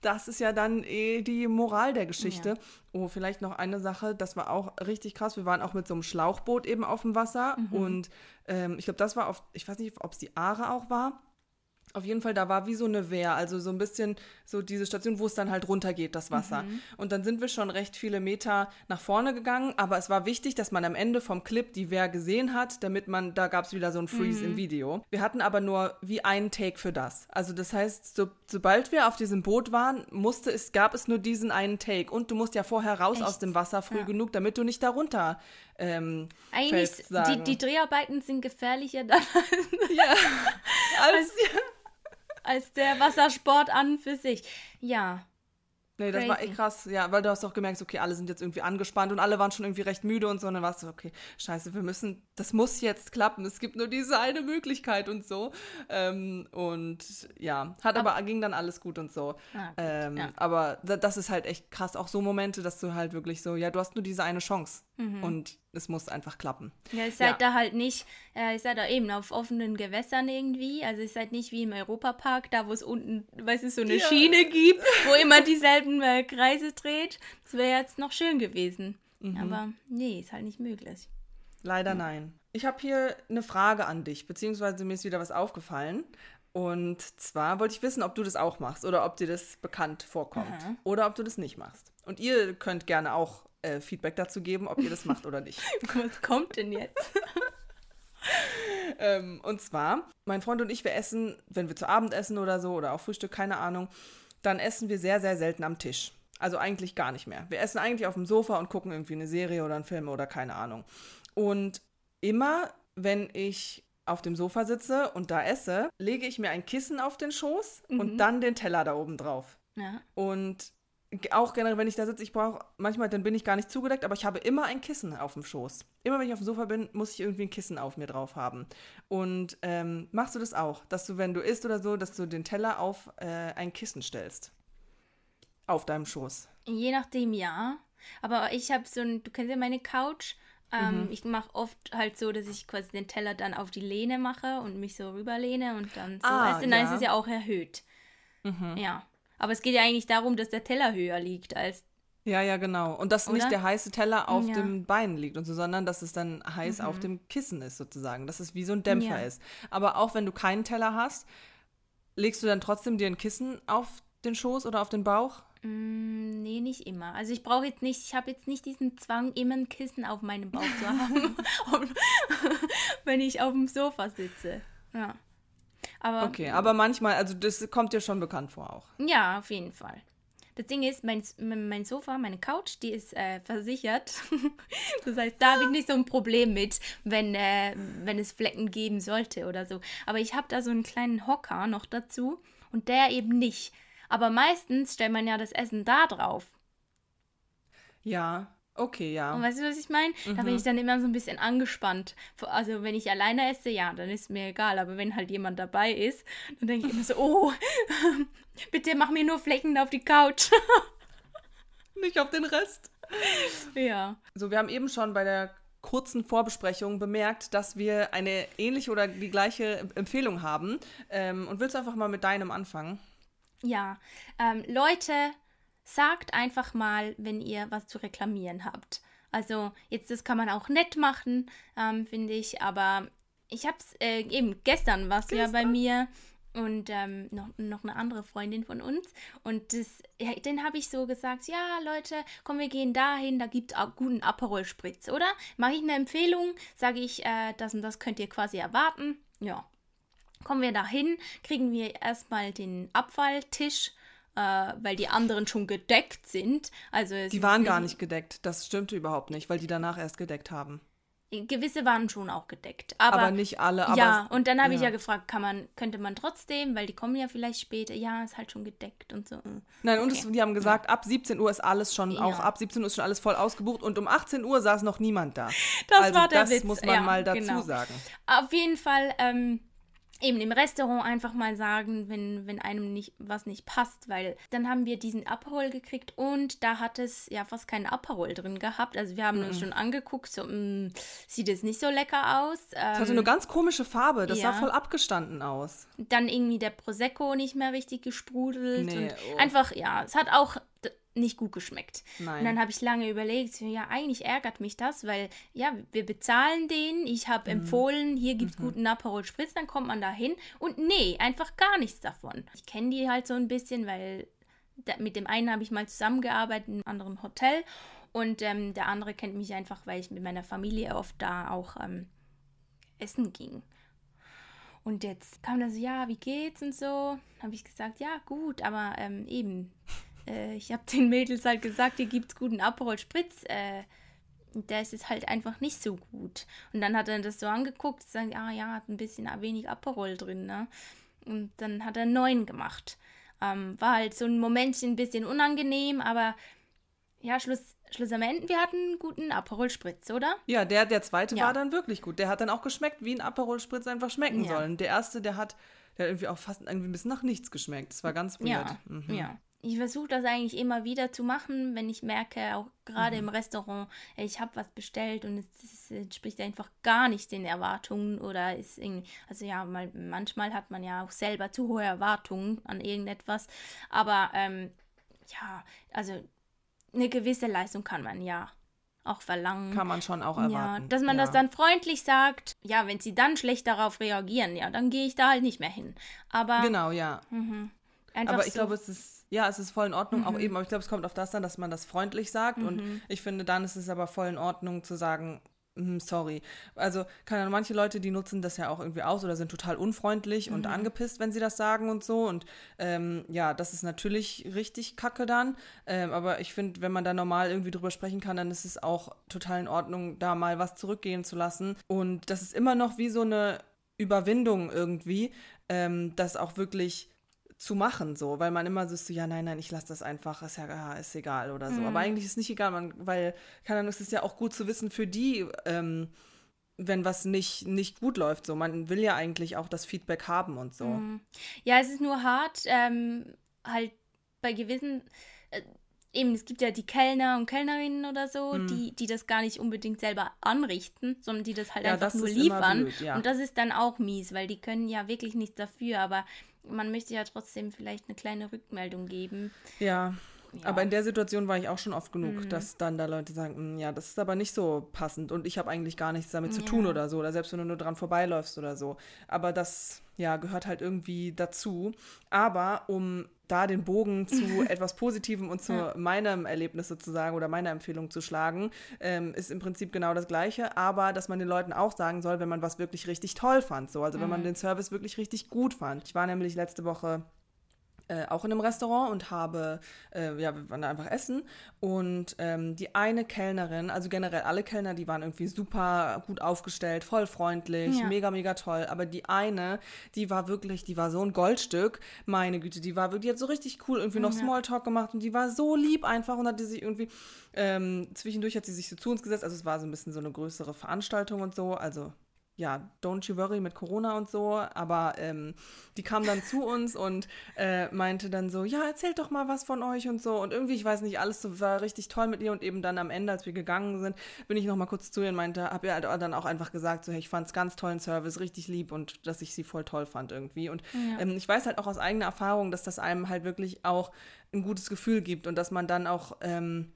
[SPEAKER 2] das ist ja dann eh die Moral der Geschichte. Ja. Oh, vielleicht noch eine Sache, das war auch richtig krass. Wir waren auch mit so einem Schlauchboot eben auf dem Wasser mhm. und ähm, ich glaube, das war auf, ich weiß nicht, ob es die Aare auch war. Auf jeden Fall, da war wie so eine Wehr, also so ein bisschen so diese Station, wo es dann halt runtergeht, das Wasser. Mhm. Und dann sind wir schon recht viele Meter nach vorne gegangen, aber es war wichtig, dass man am Ende vom Clip die Wehr gesehen hat, damit man, da gab es wieder so ein Freeze mhm. im Video. Wir hatten aber nur wie einen Take für das. Also das heißt, so, sobald wir auf diesem Boot waren, musste es, gab es nur diesen einen Take. Und du musst ja vorher raus Echt? aus dem Wasser früh ja. genug, damit du nicht darunter ähm,
[SPEAKER 1] Eigentlich, fällst, die, die Dreharbeiten sind gefährlicher dann ja, als, ja als der Wassersport an für sich. Ja.
[SPEAKER 2] Nee, das Crazy. war echt krass, ja, weil du hast doch gemerkt, okay, alle sind jetzt irgendwie angespannt und alle waren schon irgendwie recht müde und so. Und dann warst du, okay, scheiße, wir müssen, das muss jetzt klappen. Es gibt nur diese eine Möglichkeit und so. Ähm, und ja, hat aber, aber, ging dann alles gut und so. Ah, gut, ähm, ja. Aber das ist halt echt krass. Auch so Momente, dass du halt wirklich so, ja, du hast nur diese eine Chance. Mhm. Und es muss einfach klappen.
[SPEAKER 1] Ja, ihr seid ja. da halt nicht, äh, ihr seid da eben auf offenen Gewässern irgendwie. Also ihr seid nicht wie im Europapark, da wo es unten, weißt du, so eine ja. Schiene gibt, wo immer dieselben äh, Kreise dreht. Das wäre jetzt noch schön gewesen. Mhm. Aber nee, ist halt nicht möglich.
[SPEAKER 2] Leider ja. nein. Ich habe hier eine Frage an dich, beziehungsweise mir ist wieder was aufgefallen. Und zwar wollte ich wissen, ob du das auch machst oder ob dir das bekannt vorkommt Aha. oder ob du das nicht machst. Und ihr könnt gerne auch äh, Feedback dazu geben, ob ihr das macht oder nicht.
[SPEAKER 1] Was kommt denn jetzt?
[SPEAKER 2] ähm, und zwar, mein Freund und ich, wir essen, wenn wir zu Abend essen oder so oder auch Frühstück, keine Ahnung, dann essen wir sehr, sehr selten am Tisch. Also eigentlich gar nicht mehr. Wir essen eigentlich auf dem Sofa und gucken irgendwie eine Serie oder einen Film oder keine Ahnung. Und immer, wenn ich auf dem Sofa sitze und da esse, lege ich mir ein Kissen auf den Schoß mhm. und dann den Teller da oben drauf. Ja. Und auch generell, wenn ich da sitze, ich brauche manchmal, dann bin ich gar nicht zugedeckt, aber ich habe immer ein Kissen auf dem Schoß. Immer wenn ich auf dem Sofa bin, muss ich irgendwie ein Kissen auf mir drauf haben. Und ähm, machst du das auch, dass du, wenn du isst oder so, dass du den Teller auf äh, ein Kissen stellst? Auf deinem Schoß?
[SPEAKER 1] Je nachdem, ja. Aber ich habe so ein, du kennst ja meine Couch. Ähm, mhm. Ich mache oft halt so, dass ich quasi den Teller dann auf die Lehne mache und mich so rüberlehne und dann so. Ah, weißt du, dann ja. ist es ja auch erhöht. Mhm. Ja. Aber es geht ja eigentlich darum, dass der Teller höher liegt als.
[SPEAKER 2] Ja, ja, genau. Und dass Oder? nicht der heiße Teller auf ja. dem Bein liegt und so, sondern dass es dann heiß mhm. auf dem Kissen ist, sozusagen. Dass es wie so ein Dämpfer ja. ist. Aber auch wenn du keinen Teller hast, legst du dann trotzdem dir ein Kissen auf den Schoß oder auf den Bauch?
[SPEAKER 1] Mm, nee, nicht immer. Also ich brauche jetzt nicht, ich habe jetzt nicht diesen Zwang, immer ein Kissen auf meinem Bauch zu haben, wenn ich auf dem Sofa sitze. Ja.
[SPEAKER 2] Aber, okay, aber manchmal, also das kommt dir schon bekannt vor auch.
[SPEAKER 1] Ja, auf jeden Fall. Das Ding ist, mein, mein Sofa, meine Couch, die ist äh, versichert. das heißt, da habe ich nicht so ein Problem mit, wenn, äh, wenn es Flecken geben sollte oder so. Aber ich habe da so einen kleinen Hocker noch dazu und der eben nicht. Aber meistens stellt man ja das Essen da drauf.
[SPEAKER 2] Ja, Okay, ja.
[SPEAKER 1] Und weißt du, was ich meine? Mhm. Da bin mhm. ich dann immer so ein bisschen angespannt. Also wenn ich alleine esse, ja, dann ist mir egal. Aber wenn halt jemand dabei ist, dann denke ich immer so, oh, bitte mach mir nur Flecken auf die Couch.
[SPEAKER 2] Nicht auf den Rest.
[SPEAKER 1] Ja.
[SPEAKER 2] So, wir haben eben schon bei der kurzen Vorbesprechung bemerkt, dass wir eine ähnliche oder die gleiche Empfehlung haben. Ähm, und willst du einfach mal mit deinem anfangen?
[SPEAKER 1] Ja, ähm, Leute, sagt einfach mal, wenn ihr was zu reklamieren habt. Also jetzt, das kann man auch nett machen, ähm, finde ich, aber ich habe es äh, eben gestern was ja bei mir und ähm, noch, noch eine andere Freundin von uns. Und das, ja, den habe ich so gesagt, ja Leute, komm, wir gehen dahin, da gibt es auch guten Aperol Spritz, oder? Mache ich eine Empfehlung, sage ich, äh, das und das könnt ihr quasi erwarten. Ja. Kommen wir dahin, kriegen wir erstmal den Abfalltisch äh, weil die anderen schon gedeckt sind. Also
[SPEAKER 2] die waren gar nicht gedeckt. Das stimmte überhaupt nicht, weil die danach erst gedeckt haben.
[SPEAKER 1] Gewisse waren schon auch gedeckt. Aber,
[SPEAKER 2] aber nicht alle. Aber
[SPEAKER 1] ja, und dann habe ja. ich ja gefragt, kann man, könnte man trotzdem, weil die kommen ja vielleicht später, ja, ist halt schon gedeckt und so.
[SPEAKER 2] Nein, okay. und es, die haben gesagt, ja. ab 17 Uhr ist alles schon, ja. auch ab 17 Uhr ist schon alles voll ausgebucht und um 18 Uhr saß noch niemand da.
[SPEAKER 1] Das also war der das Witz.
[SPEAKER 2] muss man mal dazu genau. sagen.
[SPEAKER 1] Auf jeden Fall, ähm, eben im Restaurant einfach mal sagen, wenn, wenn einem nicht was nicht passt, weil dann haben wir diesen Aperol gekriegt und da hat es ja fast keinen Aperol drin gehabt. Also wir haben mhm. uns schon angeguckt, so mh, mm, sieht es nicht so lecker aus. Es
[SPEAKER 2] ähm, hatte eine ganz komische Farbe, das ja. sah voll abgestanden aus.
[SPEAKER 1] Dann irgendwie der Prosecco nicht mehr richtig gesprudelt nee, und oh. einfach ja, es hat auch nicht gut geschmeckt.
[SPEAKER 2] Nein.
[SPEAKER 1] Und dann habe ich lange überlegt, ja, eigentlich ärgert mich das, weil ja, wir bezahlen den, ich habe
[SPEAKER 2] Mhm.
[SPEAKER 1] empfohlen, hier gibt es guten Aperol Spritz, dann kommt man da hin und nee, einfach gar nichts davon. Ich kenne die halt so ein bisschen, weil da, mit dem einen habe ich mal zusammengearbeitet in einem anderen Hotel und ähm, der andere kennt mich einfach, weil ich mit meiner Familie oft da auch ähm, essen ging. Und jetzt kam da so, ja, wie geht's und so. Habe ich gesagt, ja, gut, aber ähm, eben, äh, ich habe den Mädels halt gesagt, hier gibt's guten Aperol Spritz. Äh, und der ist jetzt halt einfach nicht so gut. Und dann hat er das so angeguckt, sagt, ah ja, hat ein bisschen wenig Aperol drin, ne? Und dann hat er neuen gemacht. Ähm, war halt so ein Momentchen ein bisschen unangenehm, aber ja, Schluss, Schluss am Ende, wir hatten einen guten Aperol Spritz, oder?
[SPEAKER 2] Ja, der, der zweite
[SPEAKER 1] Ja.
[SPEAKER 2] war dann wirklich gut. Der hat dann auch geschmeckt, wie ein Aperol Spritz einfach schmecken
[SPEAKER 1] Ja.
[SPEAKER 2] sollen. Der erste, der hat, der hat irgendwie auch fast irgendwie ein bisschen nach nichts geschmeckt. Das war ganz weird.
[SPEAKER 1] Ja,
[SPEAKER 2] Mhm.
[SPEAKER 1] ja. Ich versuche das eigentlich immer wieder zu machen, wenn ich merke, auch gerade
[SPEAKER 2] Mhm.
[SPEAKER 1] im Restaurant, ich habe was bestellt und es, entspricht einfach gar nicht den Erwartungen oder ist irgendwie, also ja, mal, manchmal hat man ja auch selber zu hohe Erwartungen an irgendetwas, aber ähm, ja, also eine gewisse Leistung kann man ja auch verlangen.
[SPEAKER 2] Kann man schon auch
[SPEAKER 1] Ja,
[SPEAKER 2] erwarten.
[SPEAKER 1] dass man
[SPEAKER 2] ja.
[SPEAKER 1] das dann freundlich sagt. Ja, wenn sie dann schlecht darauf reagieren, ja, dann gehe ich da halt nicht mehr hin. Aber
[SPEAKER 2] Genau, ja.
[SPEAKER 1] einfach
[SPEAKER 2] Aber ich
[SPEAKER 1] so,
[SPEAKER 2] glaube, es ist, ja, es ist voll in Ordnung,
[SPEAKER 1] Mhm.
[SPEAKER 2] auch eben, aber ich glaube, es kommt auf das an, dass man das freundlich sagt. Und ich finde, dann ist es aber voll in Ordnung zu sagen, "Mm, sorry. Also, keine Ahnung, manche Leute, die nutzen das ja auch irgendwie aus oder sind total unfreundlich
[SPEAKER 1] Mhm.
[SPEAKER 2] und angepisst, wenn sie das sagen und so. Und ähm, ja, das ist natürlich richtig kacke dann. Ähm, aber ich finde, wenn man da normal irgendwie drüber sprechen kann, dann ist es auch total in Ordnung, da mal was zurückgehen zu lassen. Und das ist immer noch wie so eine Überwindung irgendwie, ähm, das auch wirklich zu machen, so, weil man immer so ist, so, ja, nein, nein, ich lasse das einfach, ist ja, ja ist egal oder so. Aber eigentlich ist es nicht egal, man, weil, keine Ahnung, es ist ja auch gut zu wissen für die, ähm, wenn was nicht, nicht gut läuft, so. Man will ja eigentlich auch das Feedback haben und so.
[SPEAKER 1] Ja, es ist nur hart, ähm, halt bei gewissen, äh, eben, es gibt ja die Kellner und Kellnerinnen oder so,
[SPEAKER 2] Hm.
[SPEAKER 1] die, die das gar nicht unbedingt selber anrichten, sondern die das halt
[SPEAKER 2] Ja,
[SPEAKER 1] einfach
[SPEAKER 2] das
[SPEAKER 1] nur liefern.
[SPEAKER 2] blöd, ja.
[SPEAKER 1] Und das ist dann auch mies, weil die können ja wirklich nichts dafür, aber man möchte ja trotzdem vielleicht eine kleine Rückmeldung geben.
[SPEAKER 2] Ja.
[SPEAKER 1] Ja.
[SPEAKER 2] Aber in der Situation war ich auch schon oft genug,
[SPEAKER 1] Mhm.
[SPEAKER 2] dass dann da Leute sagen, "Mm, ja, das ist aber nicht so passend und ich habe eigentlich gar nichts damit zu
[SPEAKER 1] Ja.
[SPEAKER 2] tun oder so, oder selbst wenn du nur dran vorbeiläufst oder so. Aber das, ja, gehört halt irgendwie dazu. Aber um da den Bogen zu etwas Positivem und zu
[SPEAKER 1] Ja.
[SPEAKER 2] meinem Erlebnis sozusagen oder meiner Empfehlung zu schlagen, ähm, ist im Prinzip genau das Gleiche, aber dass man den Leuten auch sagen soll, wenn man was wirklich richtig toll fand. So. Also wenn
[SPEAKER 1] Mhm.
[SPEAKER 2] man den Service wirklich richtig gut fand. Ich war nämlich letzte Woche äh, auch in einem Restaurant und habe, äh, ja, wir waren da einfach essen. Und ähm, die eine Kellnerin, also generell alle Kellner, die waren irgendwie super gut aufgestellt, voll freundlich,
[SPEAKER 1] Ja.
[SPEAKER 2] mega, mega toll, aber die eine, die war wirklich, die war so ein Goldstück, meine Güte, die war wirklich, die hat so richtig cool irgendwie noch
[SPEAKER 1] Ja.
[SPEAKER 2] Smalltalk gemacht und die war so lieb einfach und hat die sich irgendwie, ähm, zwischendurch hat sie sich so zu uns gesetzt, also es war so ein bisschen so eine größere Veranstaltung und so, also ja, don't you worry mit Corona und so, aber ähm, die kam dann zu uns und äh, meinte dann so, ja, erzählt doch mal was von euch und so und irgendwie, ich weiß nicht, alles so, war richtig toll mit ihr und eben dann am Ende, als wir gegangen sind, bin ich noch mal kurz zu ihr und meinte, hab ihr halt dann auch einfach gesagt, so, hey, ich fand's ganz tollen Service, richtig lieb und dass ich sie voll toll fand irgendwie und
[SPEAKER 1] Ja.
[SPEAKER 2] ähm, ich weiß halt auch aus eigener Erfahrung, dass das einem halt wirklich auch ein gutes Gefühl gibt und dass man dann auch, ähm,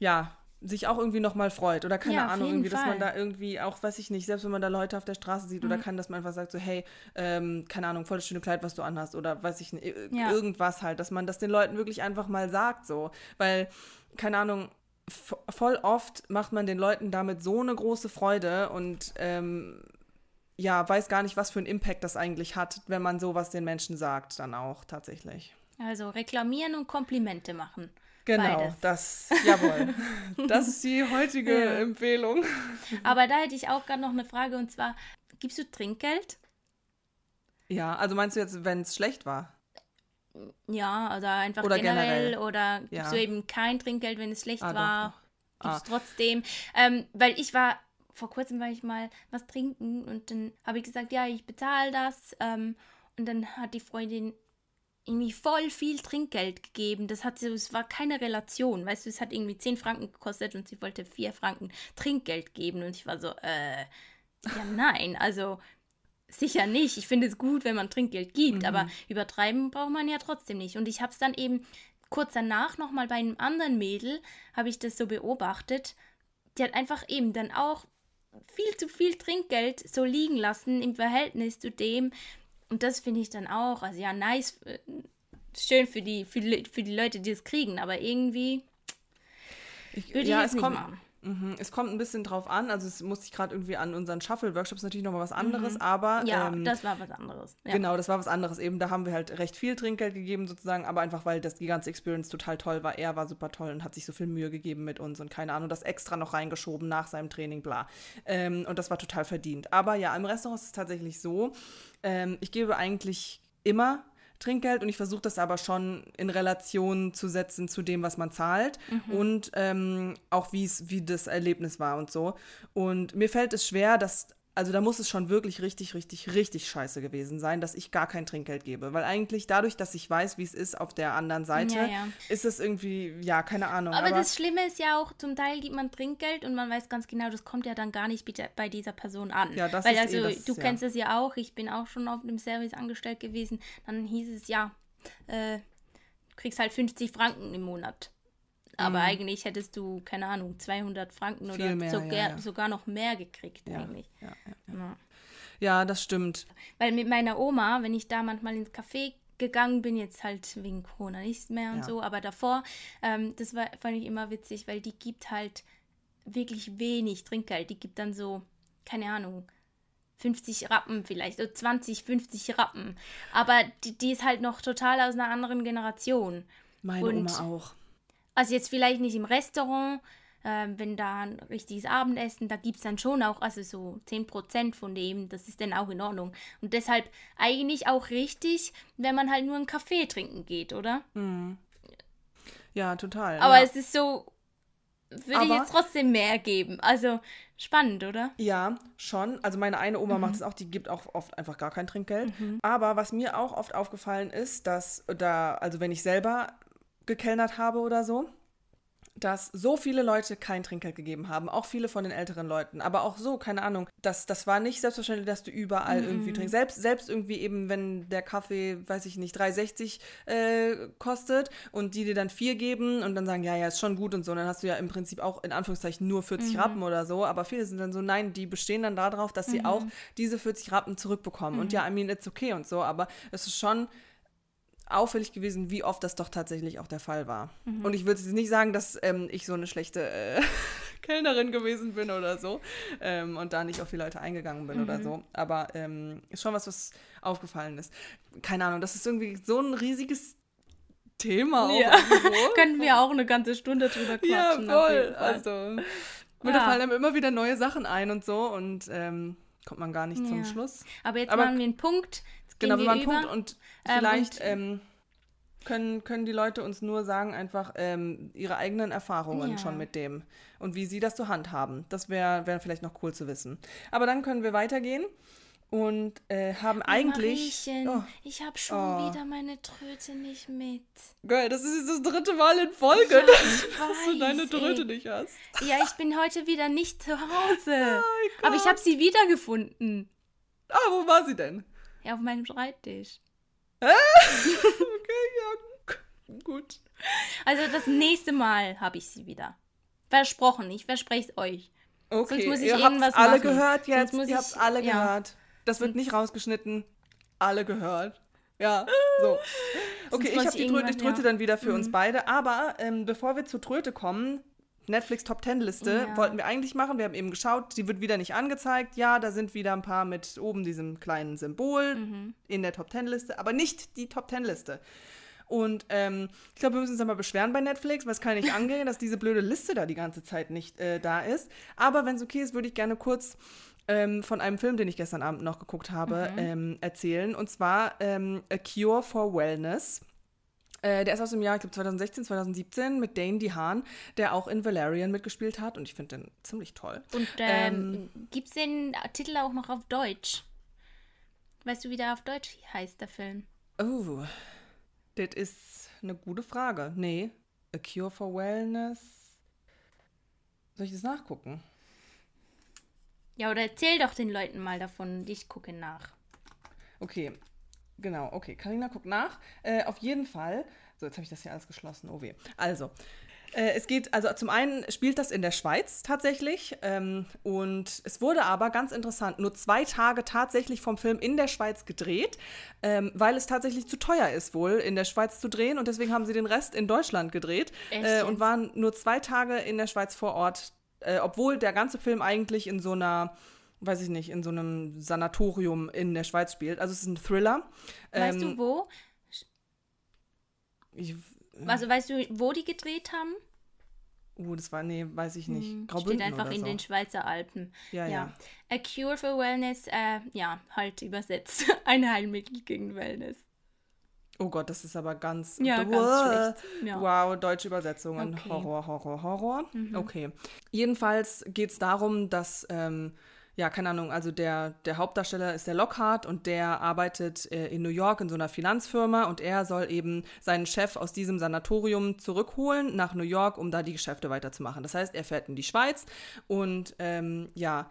[SPEAKER 2] ja, sich auch irgendwie nochmal freut oder keine
[SPEAKER 1] Ja,
[SPEAKER 2] Ahnung, irgendwie, dass man
[SPEAKER 1] Fall.
[SPEAKER 2] da irgendwie auch, weiß ich nicht, selbst wenn man da Leute auf der Straße sieht
[SPEAKER 1] Mhm.
[SPEAKER 2] oder kann, dass man einfach sagt so, hey, ähm, keine Ahnung, voll das schöne Kleid, was du anhast oder weiß ich nicht,
[SPEAKER 1] Ja.
[SPEAKER 2] irgendwas halt, dass man das den Leuten wirklich einfach mal sagt so, weil, keine Ahnung, voll oft macht man den Leuten damit so eine große Freude und ähm, ja, weiß gar nicht, was für einen Impact das eigentlich hat, wenn man sowas den Menschen sagt, dann auch tatsächlich.
[SPEAKER 1] Also reklamieren und Komplimente machen.
[SPEAKER 2] Genau,
[SPEAKER 1] Beides.
[SPEAKER 2] das, jawohl. das ist die heutige
[SPEAKER 1] Ja.
[SPEAKER 2] Empfehlung.
[SPEAKER 1] Aber da hätte ich auch gerade noch eine Frage und zwar, gibst du Trinkgeld?
[SPEAKER 2] Ja, also meinst du jetzt, wenn es schlecht war?
[SPEAKER 1] Ja, oder einfach
[SPEAKER 2] Oder
[SPEAKER 1] generell,
[SPEAKER 2] generell.
[SPEAKER 1] oder gibst
[SPEAKER 2] Ja.
[SPEAKER 1] du eben kein Trinkgeld, wenn es schlecht
[SPEAKER 2] Ah, doch,
[SPEAKER 1] war?
[SPEAKER 2] doch.
[SPEAKER 1] Gibst trotzdem. Ähm, weil ich war, vor kurzem war ich mal was trinken und dann habe ich gesagt, ja, ich bezahle das. Ähm, und dann hat die Freundin irgendwie voll viel Trinkgeld gegeben. Das hat so, es war keine Relation, weißt du, es hat irgendwie 10 Franken gekostet und sie wollte 4 Franken Trinkgeld geben und ich war so, äh, ja nein, also sicher nicht. Ich finde es gut, wenn man Trinkgeld gibt, aber übertreiben braucht man ja trotzdem nicht. Und ich habe es dann eben kurz danach nochmal bei einem anderen Mädel habe ich das so beobachtet. Die hat einfach eben dann auch viel zu viel Trinkgeld so liegen lassen im Verhältnis zu dem. Und das finde ich dann auch, also ja, nice, äh, schön für die, für die, für die Leute, die es kriegen, aber irgendwie
[SPEAKER 2] würde ich, ja, es nicht kommt, machen. Mhm, es kommt ein bisschen drauf an, also es muss ich gerade irgendwie an unseren Shuffle-Workshops natürlich nochmal was anderes, mhm. aber.
[SPEAKER 1] Ja, ähm, das war was anderes. Ja.
[SPEAKER 2] Genau, das war was anderes. Eben, da haben wir halt recht viel Trinkgeld gegeben sozusagen, aber einfach, weil das die ganze Experience total toll war. Er war super toll und hat sich so viel Mühe gegeben mit uns und keine Ahnung, das extra noch reingeschoben nach seinem Training, bla. Ähm, und das war total verdient. Aber ja, im Restaurant ist es tatsächlich so, ähm, ich gebe eigentlich immer Trinkgeld und ich versuche das aber schon in Relation zu setzen zu dem, was man zahlt mhm. und ähm, auch wie das Erlebnis war und so. Und mir fällt es schwer, dass also da muss es schon wirklich richtig, richtig, richtig scheiße gewesen sein, dass ich gar kein Trinkgeld gebe. Weil eigentlich dadurch, dass ich weiß, wie es ist auf der anderen Seite, ja, ja. ist es irgendwie, ja, keine Ahnung.
[SPEAKER 1] Aber, aber, das Schlimme ist ja auch, zum Teil gibt man Trinkgeld und man weiß ganz genau, das kommt ja dann gar nicht bei dieser Person an. Ja, das Weil ist also, eh das, du ja. kennst es ja auch, ich bin auch schon auf dem Service angestellt gewesen, dann hieß es ja, äh, du kriegst halt 50 Franken im Monat. Aber mhm. eigentlich hättest du, keine Ahnung, 200 Franken Viel oder mehr, sogar, ja, ja. sogar noch mehr gekriegt ja, eigentlich.
[SPEAKER 2] Ja, das stimmt.
[SPEAKER 1] Weil mit meiner Oma, wenn ich da manchmal ins Café gegangen bin, jetzt halt wegen Corona nicht mehr und so, aber davor, ähm, das war, fand ich immer witzig, weil die gibt halt wirklich wenig Trinkgeld. Die gibt dann so, keine Ahnung, 50 Rappen vielleicht, so 20, 50 Rappen. Aber die, die ist halt noch total aus einer anderen Generation.
[SPEAKER 2] Meine und Oma auch.
[SPEAKER 1] Also jetzt vielleicht nicht im Restaurant, äh, wenn da ein richtiges Abendessen, da gibt es dann schon auch, also so 10% von dem, das ist dann auch in Ordnung. Und deshalb eigentlich auch richtig, wenn man halt nur einen Kaffee trinken geht, oder? Mhm.
[SPEAKER 2] Ja, total.
[SPEAKER 1] Aber
[SPEAKER 2] ja.
[SPEAKER 1] es ist so, würde ich jetzt trotzdem mehr geben. Also spannend, oder?
[SPEAKER 2] Ja, schon. Also meine eine Oma mhm. macht es auch, die gibt auch oft einfach gar kein Trinkgeld. Mhm. Aber was mir auch oft aufgefallen ist, dass da, also wenn ich selber gekellnert habe oder so, dass so viele Leute kein Trinkgeld gegeben haben, auch viele von den älteren Leuten, aber auch so, keine Ahnung, das, das war nicht selbstverständlich, dass du überall mm -mm. irgendwie trinkst. Selbst, selbst irgendwie eben, wenn der Kaffee, weiß ich nicht, 3,60 äh, kostet und die dir dann vier geben und dann sagen, ja, ja, ist schon gut und so, dann hast du ja im Prinzip auch in Anführungszeichen nur 40 mm Rappen oder so, aber viele sind dann so, nein, die bestehen dann darauf, dass sie -hmm. auch diese 40 Rappen zurückbekommen und mhm. ja, I mean, it's okay und so, aber es ist schon auffällig gewesen, wie oft das doch tatsächlich auch der Fall war. Mhm. Und ich würde jetzt nicht sagen, dass ähm, ich so eine schlechte äh, Kellnerin gewesen bin oder so ähm, und da nicht auf die Leute eingegangen bin mhm. oder so. Aber ähm, ist schon was, was aufgefallen ist. Keine Ahnung, das ist irgendwie so ein riesiges Thema.
[SPEAKER 1] Ja. Könnten wir auch eine ganze Stunde drüber quatschen.
[SPEAKER 2] Ja, voll. Also, mir ja. fallen einem immer wieder neue Sachen ein und so und ähm, kommt man gar nicht ja. zum Schluss.
[SPEAKER 1] Aber jetzt Aber, machen wir einen Punkt
[SPEAKER 2] genau, wir mal einen Punkt und ähm, vielleicht ähm, und können, können die Leute uns nur sagen, einfach ähm, ihre eigenen Erfahrungen ja. schon mit dem und wie sie das zur Hand haben. Das wäre wär vielleicht noch cool zu wissen. Aber dann können wir weitergehen und äh, haben eigentlich.
[SPEAKER 1] Oh, ich habe schon oh. wieder meine Tröte nicht mit.
[SPEAKER 2] Geil, das ist jetzt das dritte Mal in Folge, ja, dass, weiß, du deine Tröte ey. nicht hast.
[SPEAKER 1] Ja, ich bin heute wieder nicht zu Hause. Oh aber ich habe sie wiedergefunden.
[SPEAKER 2] Ah, wo war sie denn?
[SPEAKER 1] Ja, auf meinem Schreibtisch.
[SPEAKER 2] okay, ja, gut.
[SPEAKER 1] Also das nächste Mal habe ich sie wieder. Versprochen, ich verspreche es euch.
[SPEAKER 2] Okay, Sonst muss ich ihr habt alle machen. gehört jetzt. Ihr habt alle ja. gehört. Das wird nicht rausgeschnitten. Alle gehört. Ja, so. Okay, ich habe die Tröte, Tröte ja. dann wieder für mhm. uns beide. Aber ähm, bevor wir zur Tröte kommen, Netflix Top Ten Liste ja. wollten wir eigentlich machen. Wir haben eben geschaut, die wird wieder nicht angezeigt. Ja, da sind wieder ein paar mit oben diesem kleinen Symbol mhm. in der Top Ten Liste, aber nicht die Top Ten Liste. Und ähm, ich glaube, wir müssen uns mal beschweren bei Netflix, weil es kann nicht angehen, dass diese blöde Liste da die ganze Zeit nicht äh, da ist. Aber wenn es okay ist, würde ich gerne kurz ähm, von einem Film, den ich gestern Abend noch geguckt habe, mhm. ähm, erzählen. Und zwar ähm, A Cure for Wellness. Äh, der ist aus dem Jahr, ich glaube 2016, 2017 mit Dane DeHaan, der auch in Valerian mitgespielt hat und ich finde den ziemlich toll.
[SPEAKER 1] Und ähm, ähm, gibt es den Titel auch noch auf Deutsch? Weißt du, wie der auf Deutsch heißt, der Film?
[SPEAKER 2] Oh, das ist eine gute Frage. Nee, A Cure for Wellness. Soll ich das nachgucken?
[SPEAKER 1] Ja, oder erzähl doch den Leuten mal davon ich gucke nach.
[SPEAKER 2] Okay, Genau, okay. Karina guckt nach. Äh, auf jeden Fall So, jetzt habe ich das hier alles geschlossen. Oh weh. Also, äh, es geht, also zum einen spielt das in der Schweiz tatsächlich. Ähm, und es wurde aber ganz interessant, nur zwei Tage tatsächlich vom Film in der Schweiz gedreht, ähm, weil es tatsächlich zu teuer ist, wohl in der Schweiz zu drehen. Und deswegen haben sie den Rest in Deutschland gedreht äh, und waren nur zwei Tage in der Schweiz vor Ort, äh, obwohl der ganze Film eigentlich in so einer weiß ich nicht, in so einem Sanatorium in der Schweiz spielt. Also es ist ein Thriller.
[SPEAKER 1] Weißt ähm, du wo?
[SPEAKER 2] Ich,
[SPEAKER 1] also weißt du, wo die gedreht haben?
[SPEAKER 2] Uh, das war, nee, weiß ich nicht.
[SPEAKER 1] Hm, Graubünden steht einfach in so. den Schweizer Alpen.
[SPEAKER 2] Ja, ja, ja.
[SPEAKER 1] A Cure for Wellness, äh, ja, halt übersetzt. Ein Heilmittel gegen Wellness.
[SPEAKER 2] Oh Gott, das ist aber ganz.
[SPEAKER 1] Ja, wow, ganz schlecht. Ja.
[SPEAKER 2] Wow, deutsche Übersetzungen. Okay. Horror, Horror, Horror. Mhm. Okay. Jedenfalls geht es darum, dass ähm, ja, keine Ahnung, also der, der Hauptdarsteller ist der Lockhart und der arbeitet äh, in New York in so einer Finanzfirma und er soll eben seinen Chef aus diesem Sanatorium zurückholen nach New York, um da die Geschäfte weiterzumachen. Das heißt, er fährt in die Schweiz und ähm, ja,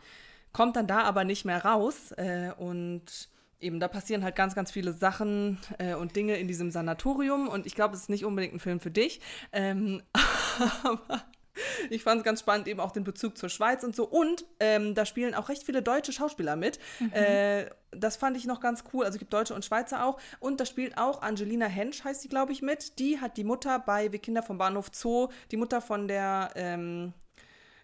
[SPEAKER 2] kommt dann da aber nicht mehr raus äh, und eben da passieren halt ganz, ganz viele Sachen äh, und Dinge in diesem Sanatorium und ich glaube, es ist nicht unbedingt ein Film für dich, ähm, aber ich fand es ganz spannend, eben auch den Bezug zur Schweiz und so. Und ähm, da spielen auch recht viele deutsche Schauspieler mit. Mhm. Äh, das fand ich noch ganz cool. Also es gibt Deutsche und Schweizer auch. Und da spielt auch Angelina Hensch, heißt sie, glaube ich, mit. Die hat die Mutter bei Wir Kinder vom Bahnhof Zoo, die Mutter von der ähm,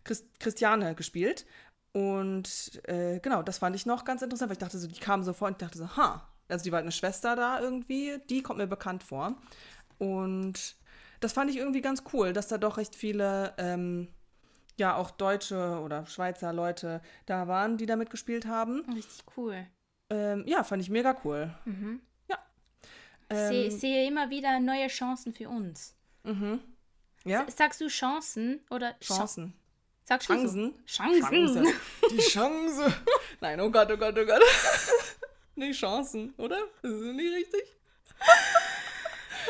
[SPEAKER 2] Christ Christiane gespielt. Und äh, genau, das fand ich noch ganz interessant, weil ich dachte so, die kam so vor und ich dachte so, ha, also die war halt eine Schwester da irgendwie, die kommt mir bekannt vor. Und das fand ich irgendwie ganz cool, dass da doch recht viele, ähm, ja, auch deutsche oder Schweizer Leute da waren, die da mitgespielt haben.
[SPEAKER 1] Richtig cool.
[SPEAKER 2] Ähm, ja, fand ich mega cool.
[SPEAKER 1] Mhm.
[SPEAKER 2] Ja.
[SPEAKER 1] Ähm, ich sehe immer wieder neue Chancen für uns.
[SPEAKER 2] Mhm. Ja?
[SPEAKER 1] Sagst du Chancen oder
[SPEAKER 2] Chancen? Du Chancen?
[SPEAKER 1] Chancen. Chance.
[SPEAKER 2] Die Chance. Nein, oh Gott, oh Gott, oh Gott. nee, Chancen, oder? Das ist nicht richtig.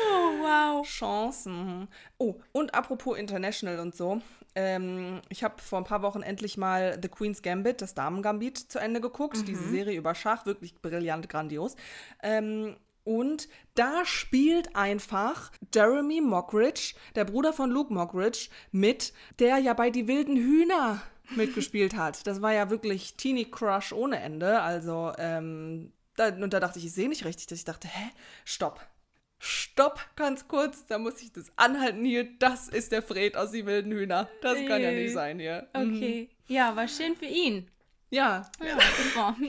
[SPEAKER 1] Oh, wow.
[SPEAKER 2] Chancen. Oh, und apropos International und so. Ähm, ich habe vor ein paar Wochen endlich mal The Queen's Gambit, das Damen-Gambit, zu Ende geguckt. Mhm. Diese Serie über Schach, wirklich brillant, grandios. Ähm, und da spielt einfach Jeremy Mockridge, der Bruder von Luke Mockridge, mit, der ja bei Die wilden Hühner mitgespielt hat. Das war ja wirklich Teenie Crush ohne Ende. Also, ähm, da, und da dachte ich, ich sehe nicht richtig, dass ich dachte, hä, stopp stopp, ganz kurz, da muss ich das anhalten hier. Das ist der Fred aus die wilden Hühner. Das kann ja nicht sein hier.
[SPEAKER 1] Mhm. Okay. Mhm. Ja, war schön für ihn.
[SPEAKER 2] Ja.
[SPEAKER 1] Ja, super.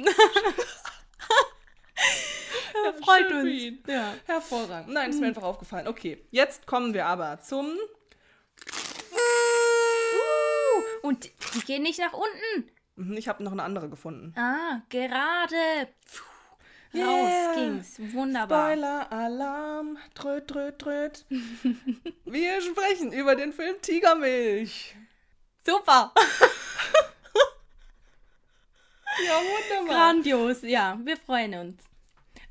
[SPEAKER 1] ja, freut uns.
[SPEAKER 2] Ja. Hervorragend. Nein, ist mir mhm. einfach aufgefallen. Okay, jetzt kommen wir aber zum.
[SPEAKER 1] Uh, und die gehen nicht nach unten.
[SPEAKER 2] Mhm, ich habe noch eine andere gefunden.
[SPEAKER 1] Ah, gerade. Puh. Yeah. Raus ging's. Wunderbar.
[SPEAKER 2] Spoiler-Alarm. Tröt, tröt, tröt. Wir sprechen über den Film Tigermilch.
[SPEAKER 1] Super.
[SPEAKER 2] ja, wunderbar.
[SPEAKER 1] Grandios, ja. Wir freuen uns.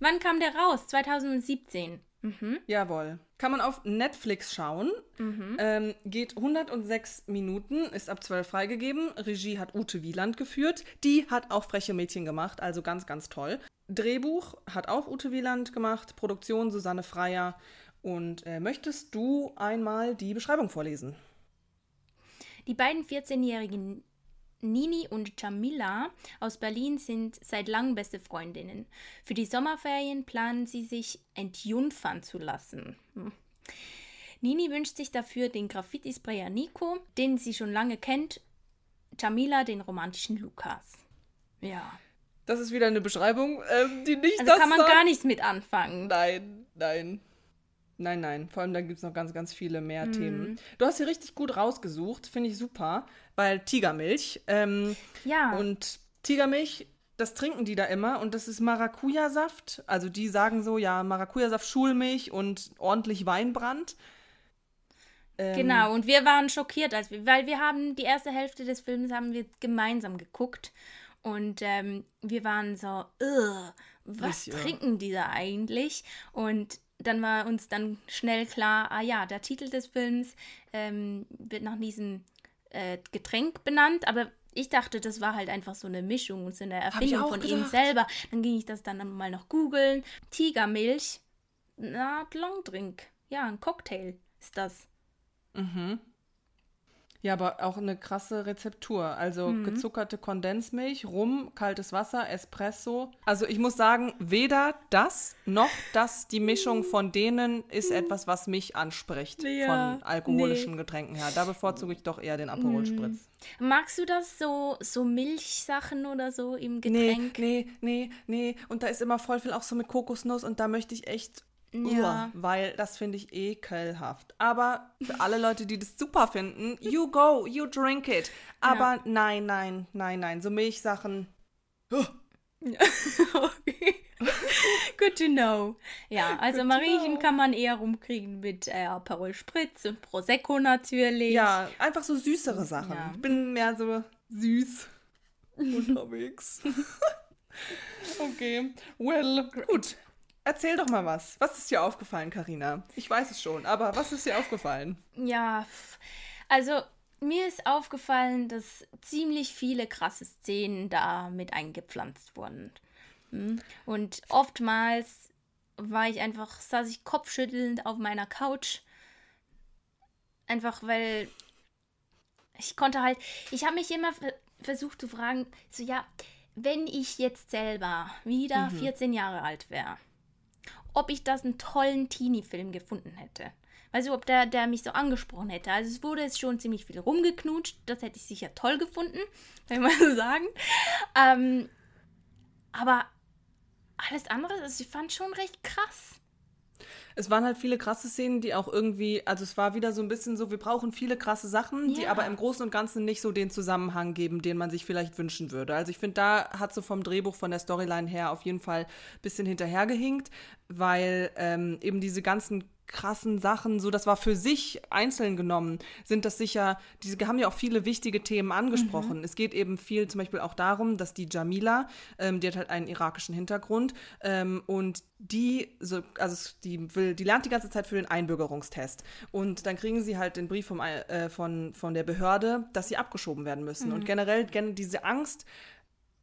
[SPEAKER 1] Wann kam der raus? 2017.
[SPEAKER 2] Mhm. Jawohl. Kann man auf Netflix schauen. Mhm. Ähm, geht 106 Minuten, ist ab 12 freigegeben. Regie hat Ute Wieland geführt. Die hat auch Freche Mädchen gemacht, also ganz, ganz toll. Drehbuch hat auch Ute Wieland gemacht, Produktion Susanne Freier. Und äh, möchtest du einmal die Beschreibung vorlesen?
[SPEAKER 1] Die beiden 14-jährigen Nini und Jamila aus Berlin sind seit langem beste Freundinnen. Für die Sommerferien planen sie sich entjungfern zu lassen. Hm. Nini wünscht sich dafür den Graffiti-Sprayer Nico, den sie schon lange kennt, Jamila den romantischen Lukas. Ja.
[SPEAKER 2] Das ist wieder eine Beschreibung, ähm, die nicht
[SPEAKER 1] also das kann man sagt. gar nichts mit anfangen.
[SPEAKER 2] Nein, nein. Nein, nein. Vor allem, da gibt es noch ganz, ganz viele mehr mhm. Themen. Du hast hier richtig gut rausgesucht, finde ich super, weil Tigermilch. Ähm,
[SPEAKER 1] ja.
[SPEAKER 2] Und Tigermilch, das trinken die da immer und das ist Maracuja-Saft. Also die sagen so, ja, Maracuja-Saft, Schulmilch und ordentlich Weinbrand.
[SPEAKER 1] Ähm, genau, und wir waren schockiert, als wir, weil wir haben die erste Hälfte des Films haben wir gemeinsam geguckt und ähm, wir waren so, was ja. trinken die da eigentlich? Und dann war uns dann schnell klar, ah ja, der Titel des Films ähm, wird nach diesem äh, Getränk benannt, aber ich dachte, das war halt einfach so eine Mischung und so eine Erfindung von gedacht. ihm selber. Dann ging ich das dann mal noch googeln. Tigermilch, na, Longdrink. ja, ein Cocktail ist das.
[SPEAKER 2] Mhm. Ja, aber auch eine krasse Rezeptur. Also mhm. gezuckerte Kondensmilch, Rum, kaltes Wasser, Espresso. Also ich muss sagen, weder das noch das, die Mischung von denen ist etwas, was mich anspricht ja, von alkoholischen nee. Getränken her. Da bevorzuge ich doch eher den Aperol Spritz.
[SPEAKER 1] Mhm. Magst du das so, so Milchsachen oder so im Getränk?
[SPEAKER 2] Nee, nee, nee, nee. Und da ist immer voll viel auch so mit Kokosnuss und da möchte ich echt ja. weil das finde ich ekelhaft. Aber für alle Leute, die das super finden, you go, you drink it. Aber ja. nein, nein, nein, nein, so Milchsachen.
[SPEAKER 1] Oh. okay. Good to know. Ja, also Good Mariechen kann man eher rumkriegen mit äh, Aperol Spritz und Prosecco natürlich.
[SPEAKER 2] Ja, einfach so süßere Sachen. Ja. Ich bin mehr so süß unterwegs. okay, well, gut. Erzähl doch mal was. Was ist dir aufgefallen, Karina? Ich weiß es schon, aber was ist dir aufgefallen?
[SPEAKER 1] Ja, also mir ist aufgefallen, dass ziemlich viele krasse Szenen da mit eingepflanzt wurden. Hm? Und oftmals war ich einfach, saß ich kopfschüttelnd auf meiner Couch. Einfach weil ich konnte halt, ich habe mich immer versucht zu fragen, so ja, wenn ich jetzt selber wieder mhm. 14 Jahre alt wäre ob ich das einen tollen Teenie-Film gefunden hätte. Weißt du, ob der, der mich so angesprochen hätte. Also es wurde jetzt schon ziemlich viel rumgeknutscht. Das hätte ich sicher toll gefunden, wenn man so sagen. Ähm, aber alles andere, also ich fand schon recht krass
[SPEAKER 2] es waren halt viele krasse Szenen, die auch irgendwie, also es war wieder so ein bisschen so, wir brauchen viele krasse Sachen, ja. die aber im Großen und Ganzen nicht so den Zusammenhang geben, den man sich vielleicht wünschen würde. Also ich finde, da hat so vom Drehbuch, von der Storyline her auf jeden Fall ein bisschen hinterhergehinkt, weil ähm, eben diese ganzen krassen Sachen, so das war für sich einzeln genommen, sind das sicher, diese haben ja auch viele wichtige Themen angesprochen. Mhm. Es geht eben viel zum Beispiel auch darum, dass die Jamila, ähm, die hat halt einen irakischen Hintergrund ähm, und die, so, also die will, die lernt die ganze Zeit für den Einbürgerungstest. Und dann kriegen sie halt den Brief vom, äh, von, von der Behörde, dass sie abgeschoben werden müssen. Mhm. Und generell diese Angst,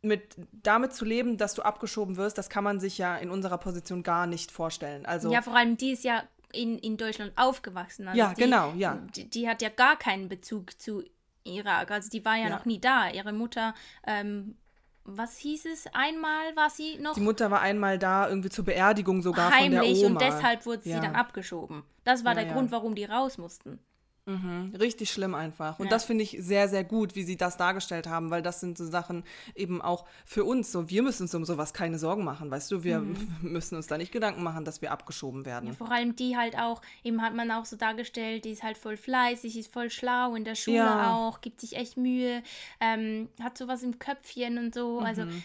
[SPEAKER 2] mit damit zu leben, dass du abgeschoben wirst, das kann man sich ja in unserer Position gar nicht vorstellen. Also
[SPEAKER 1] ja, vor allem die ist ja in, in Deutschland aufgewachsen. Also
[SPEAKER 2] ja,
[SPEAKER 1] die,
[SPEAKER 2] genau, ja.
[SPEAKER 1] Die, die, hat ja gar keinen Bezug zu Irak. Also die war ja, ja. noch nie da. Ihre Mutter, ähm, was hieß es? Einmal war sie noch.
[SPEAKER 2] Die Mutter war einmal da, irgendwie zur Beerdigung sogar heimlich von der Oma.
[SPEAKER 1] und deshalb wurde ja. sie dann abgeschoben. Das war ja, der Grund, warum die raus mussten.
[SPEAKER 2] Mhm, richtig schlimm einfach. Und ja. das finde ich sehr, sehr gut, wie sie das dargestellt haben, weil das sind so Sachen eben auch für uns. So, wir müssen uns um sowas keine Sorgen machen, weißt du? Wir mhm. müssen uns da nicht Gedanken machen, dass wir abgeschoben werden. Ja,
[SPEAKER 1] vor allem die halt auch, eben hat man auch so dargestellt, die ist halt voll fleißig, ist voll schlau in der Schule ja. auch, gibt sich echt Mühe, ähm, hat sowas im Köpfchen und so. Also, mhm. Also